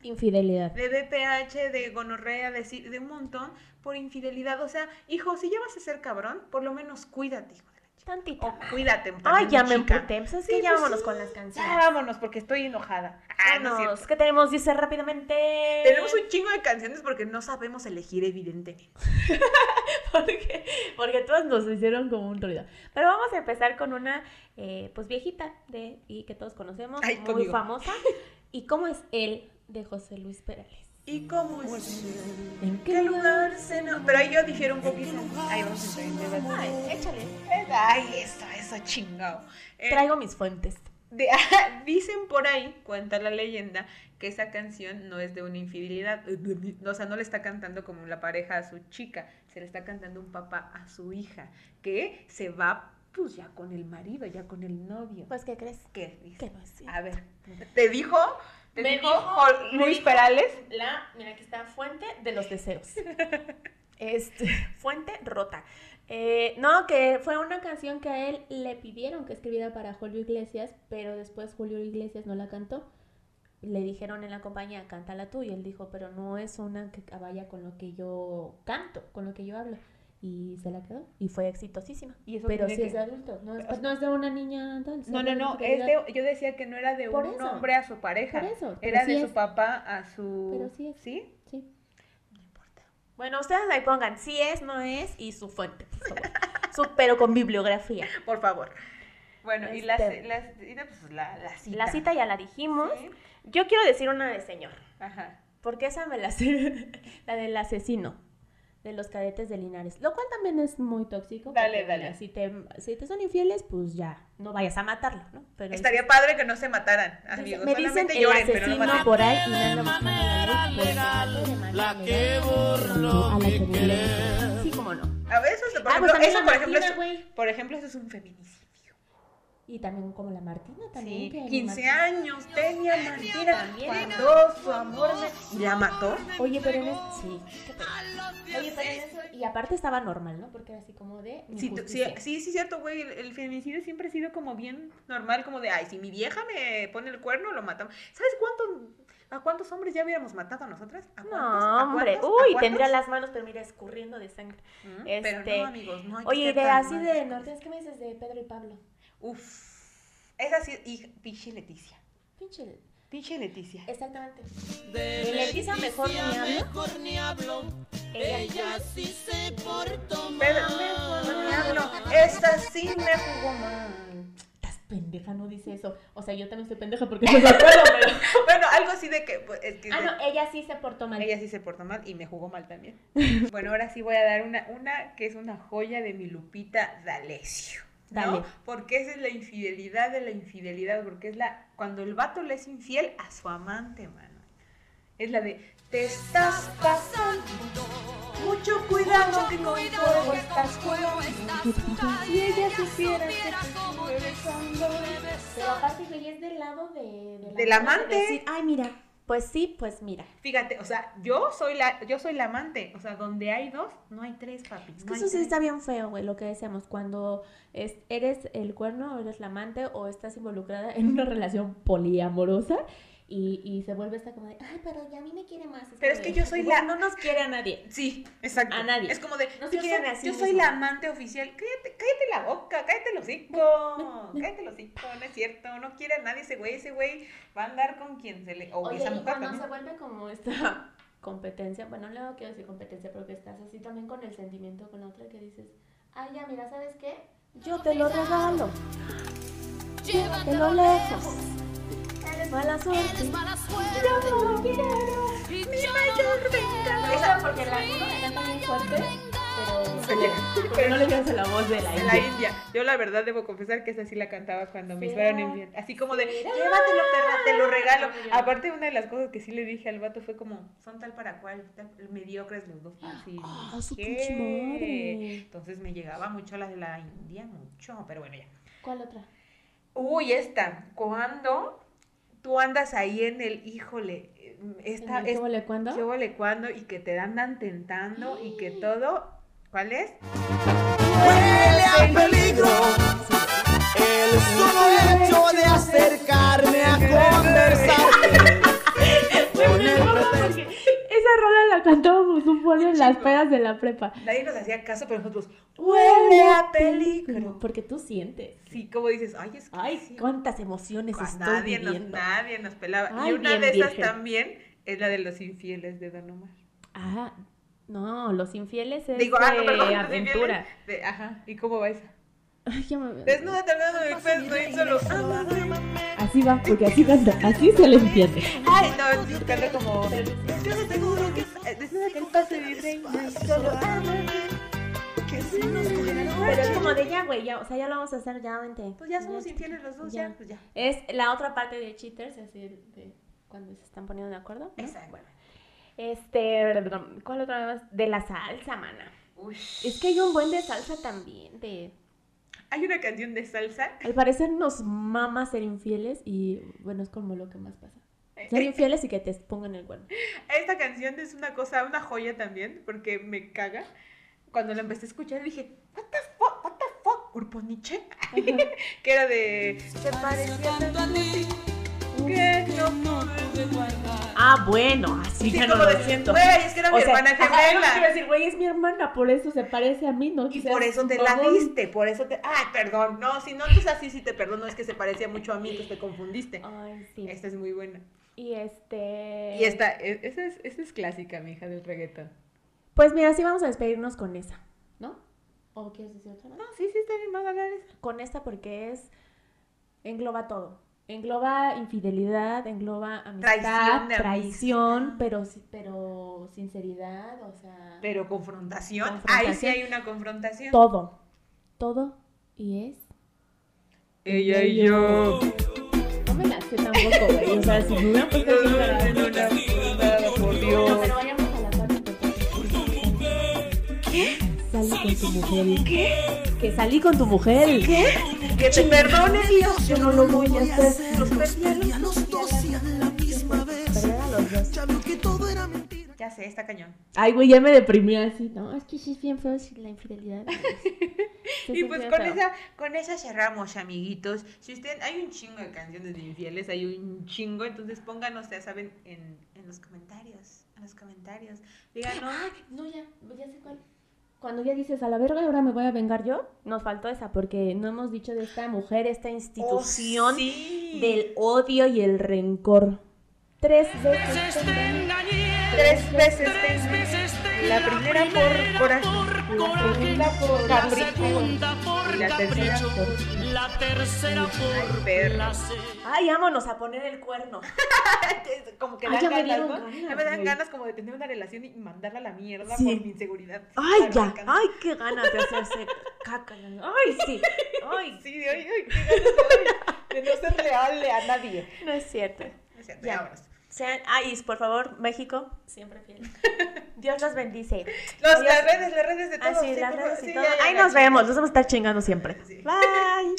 infidelidad? de BPH, de gonorrea, de, de un montón por infidelidad. O sea, hijo, si ya vas a ser cabrón, por lo menos cuídate, hijo de la chica. Tantito. O cuídate. Ay, también, ya me chica. emputé. Pues Sí, ya pues vámonos sí. con las canciones. Ya vámonos, porque estoy enojada. Ah, no es Vámonos. ¿Qué tenemos? Dice rápidamente. Tenemos un chingo de canciones porque no sabemos elegir, evidentemente. porque, porque todos nos hicieron como un ruido. Pero vamos a empezar con una, eh, pues viejita de y que todos conocemos, Ay, muy conmigo. famosa. ¿Y cómo es él de José Luis Perales? ¿Y cómo es? ¿En ¿Qué lugar se no? Pero ahí yo difiero un poquito. Ahí vamos a entrar. Ay, échale. Ay, eso, eso chingado. Eh, Traigo mis fuentes. de- dicen por ahí, cuenta la leyenda, que esa canción no es de una infidelidad. O sea, no le está cantando como la pareja a su chica, se le está cantando un papá a su hija, que se va pues ya con el marido, ya con el novio. Pues, ¿qué crees? ¿Qué dice? Que no es cierto. A ver, ¿te dijo? ¿Te Me dijo, dijo- Jol- me Luis Perales? La, mira, aquí está, fuente de los deseos. Este, fuente rota. Eh, no, que Fue una canción que a él le pidieron que escribiera para Julio Iglesias, pero después Julio Iglesias no la cantó. le dijeron en la compañía, cántala tú, y él dijo, pero no es una que vaya con lo que yo canto, con lo que yo hablo. Y se la quedó, y fue exitosísima. Y eso Pero sí que- es de adultos, no es, no es de una niña tal. No, no, no, es de, yo decía que no era de Por un eso. hombre a su pareja. Por eso, Era sí de su papá a su... Pero sí es. ¿Sí? Sí. No importa. Bueno, ustedes ahí pongan si es, no es, y su fuente, por favor. Su- pero con bibliografía. Por favor. Bueno, y las, Este- las, y pues, la, la cita. La cita ya la dijimos. Sí. Yo quiero decir una de señor, Ajá. porque esa me la sé, la del asesino de los cadetes de Linares. Lo cual también es muy tóxico. Dale, porque, dale. mira, si, te, si te son infieles, pues ya. No vayas a matarlo, ¿no? Pero Estaría padre que no se mataran, amigos. me dicen Solamente el Lloren, lloren, pero no asesino maten. por ahí y no la pues, que a la burló. querer. sí, como no. A ver, eso, es- por Ah, ejemplo, pues eso, por ejemplo, es, por ejemplo, eso es un feminicidio. Y también como la Martina también. Sí, que 15 Martina- años tenía Martina También. cuando su amor me... ¿Y la mató? Oye, pero en. Sí. Oye, pero en eso. Y aparte estaba normal, ¿no? Porque era así como de. Sí, sí, sí, sí, cierto, güey. El, el feminicidio siempre ha sido como bien normal, como de, ay, si mi vieja me pone el cuerno, lo matamos. ¿Sabes cuántos, a cuántos hombres ya hubiéramos matado a nosotras? ¿A cuántos? No, ¿A hombre. Uy, tendría las manos, pero mira, escurriendo de sangre. Mm, este, Pero no, amigos, no hay que Oye, ser de así de Entonces, ¿qué me dices de Pedro y Pablo? Uf. Esa sí, y pinche Leticia. Pinche. Pinche Leticia. Exactamente. De Leticia mejor ni hablo. mejor ni hablo. Ella- Ella sí se portó Pero mal. mejor ni hablo. Esta sí me jugó mal. Estás pendeja, no dice eso. O sea, yo también estoy pendeja porque no me acuerdo, pero. Bueno, algo así de que, pues, es que Ah, no, ella sí se portó mal. ella sí se portó mal y me jugó mal también. Bueno, ahora sí voy a dar una, una que es una joya de mi Lupita D'Alessio. ¿No? Porque esa es la infidelidad de la infidelidad, porque es la cuando el vato le es infiel a su amante, mano. Es la de te estás pasando. Mucho cuidado que con fuego estás jugando. Si ella supiera que. Pero aparte, güey, es del lado de. de Del amante. de decir, Ay, mira. Pues sí, pues mira. Fíjate, o sea, yo soy la, yo soy la amante. O sea, donde hay dos, no hay tres, papi. Es que eso sí está bien feo, güey, lo que decíamos. Cuando es, eres el cuerno, o eres la amante, o estás involucrada en una relación poliamorosa y, y se vuelve esta como de, ay, pero ya a mí me quiere más. Pero como es que yo soy la- No nos quiere a nadie. Sí, exacto. A nadie. Es como de, No se yo, quieren soy, yo soy la amante oficial. Cállate, cállate la boca, cállate el hocico. Cállate el hocico, no es cierto. No quiere a nadie ese güey. Ese güey va a andar con quien se le. O Oye, esa y mujer cuando también. se vuelve como esta competencia, bueno, no quiero decir competencia, pero que estás así también con el sentimiento con la otra que dices, ay, ya, mira, ¿sabes qué? Yo te lo regalo. Llévatelo lejos. Eres Mala suerte. mala suerte. Yo quiero. Mi mayor venganza. Esa porque la uno le canta bien fuerte pero, pero no le cansa la voz de la De la India. India. Yo la verdad debo confesar que esa sí la cantaba cuando me fueron infiel. Así como de, llévatelo, perra, te lo regalo. Aparte, una de las cosas que sí le dije al vato fue como, son tal para cual, tal- mediocres los dos. Así, Ah, su madre. Entonces me llegaba mucho la de la India, mucho, pero bueno, ya. ¿Cuál otra? Uy, esta, cuando tú andas ahí en el, híjole, esta ¿En el es ¿Qué huele cuándo? qué vale cuando y que te andan tentando y que todo, ¿cuál es? Huele a peligro. El solo hecho de acercarme a conversarte. cantábamos un polio en las pedas de la prepa. Nadie nos hacía caso, pero nosotros, huele a peligro. Porque tú sientes. Sí, como dices, ay, es que Ay, sí. cuántas emociones Pues estoy nadie, nos, nadie nos pelaba. Ay, y una bien de esas virgen. también es la de los infieles de Don Omar. Ah, no, los infieles es Digo, ah, no, de perdón, los aventura. infieles de- ajá, ¿y cómo va esa? Ay, ya me- Desnuda tratando de mi y solo. Así va, porque así canta, así se le entiende. Ay, no, canta como. Pero es como de ya, güey, ya, o sea, ya lo vamos a hacer, ya, vente. Pues ya somos infieles los dos, ya, Ya. pues ya. Es la otra parte de cheaters, así de cuando se están poniendo de acuerdo. ¿no? Exacto. Bueno. Este, ¿cuál otra vez? De la salsa, mana. Uy. Es que hay un buen de salsa también, de... Hay una canción de salsa. Al parecer nos mama ser infieles y bueno, es como lo que más pasa. Ser infieles y que te pongan el cuerno. Esta canción es una cosa, una joya también, porque me caga. Cuando la empecé a escuchar dije, what the fuck, what the fuck, Grupo Nietzsche. que era de. Se parecía tanto a ti que no pude guardar. Ah, bueno, así Sí, ya no lo de, siento. Güey, es que era mi hermana es lo que gemela. quiero decir, güey, es mi hermana, por eso se parece a mí, ¿no? Y por eso te la diste, por eso te. Ah, perdón. No, si no, entonces así sí te perdono, es que se parecía mucho a mí, entonces te confundiste. Ay, sí. Esta es muy buena. Y este... Y esta, e- esa es, esa es clásica, mi hija, del reggaetón. Pues mira, sí vamos a despedirnos con esa, ¿no? ¿O quieres decir otra? No, sí, sí, está bien, vamos a hablar de eso. Con esta porque es... Engloba todo. Engloba infidelidad, engloba amistad, Traición de traición, pero, si- pero sinceridad, o sea... Pero confrontación, ahí sí Confrontación. hay una confrontación. Todo. Todo. Y es... Ella y yo. Sé tampoco, güey. O sea, si me hubieran puesto así para... Nada, por No, Dios. pero vayamos a la. Salí con tu mujer. ¿Qué? Que salí con tu mujer. ¿Qué? Que te perdone Dios, yo no lo voy a hacer. Los Ya sé, está cañón. Ay, güey, ya me deprimí así. No, es que sí es bien feo la infidelidad. Y pues con feo. esa, con esa cerramos, amiguitos. Si usted, hay un chingo de canciones de infieles, hay un chingo, entonces pónganos, ya saben, en, en los comentarios. En los comentarios. Díganos. Ay, no, ya, ya sé cuál. Cuando ya dices a la verga, ahora me voy a vengar yo, nos faltó esa, porque no hemos dicho de esta mujer, esta institución Oh, sí. del odio y el rencor. Tres veces. Tres veces te engañé. La primera por corazón, la segunda por capricho y la tercera por... La tercera Ay, por perro. placer. Ay, vámonos a poner el cuerno. Como que Ay, dan ya me ganas, dieron ¿no? ganas, Ya me dan ganas como de tener una relación y mandarla a la mierda Sí. por mi inseguridad. Ay, me ya. Ay, qué ganas de hacerse caca. Ay, sí. Ay, Sí, de ay, ay, qué ganas de, de no ser leal a nadie. no es cierto. No es cierto, Ya. ya vámonos. Sean, ah, ay, por favor, México. Siempre fiel. Dios los bendice. Las redes, las redes de ah, todos. Ah, sí, las redes y todo. Ahí nos vemos, nos vamos a estar chingando siempre. Bye.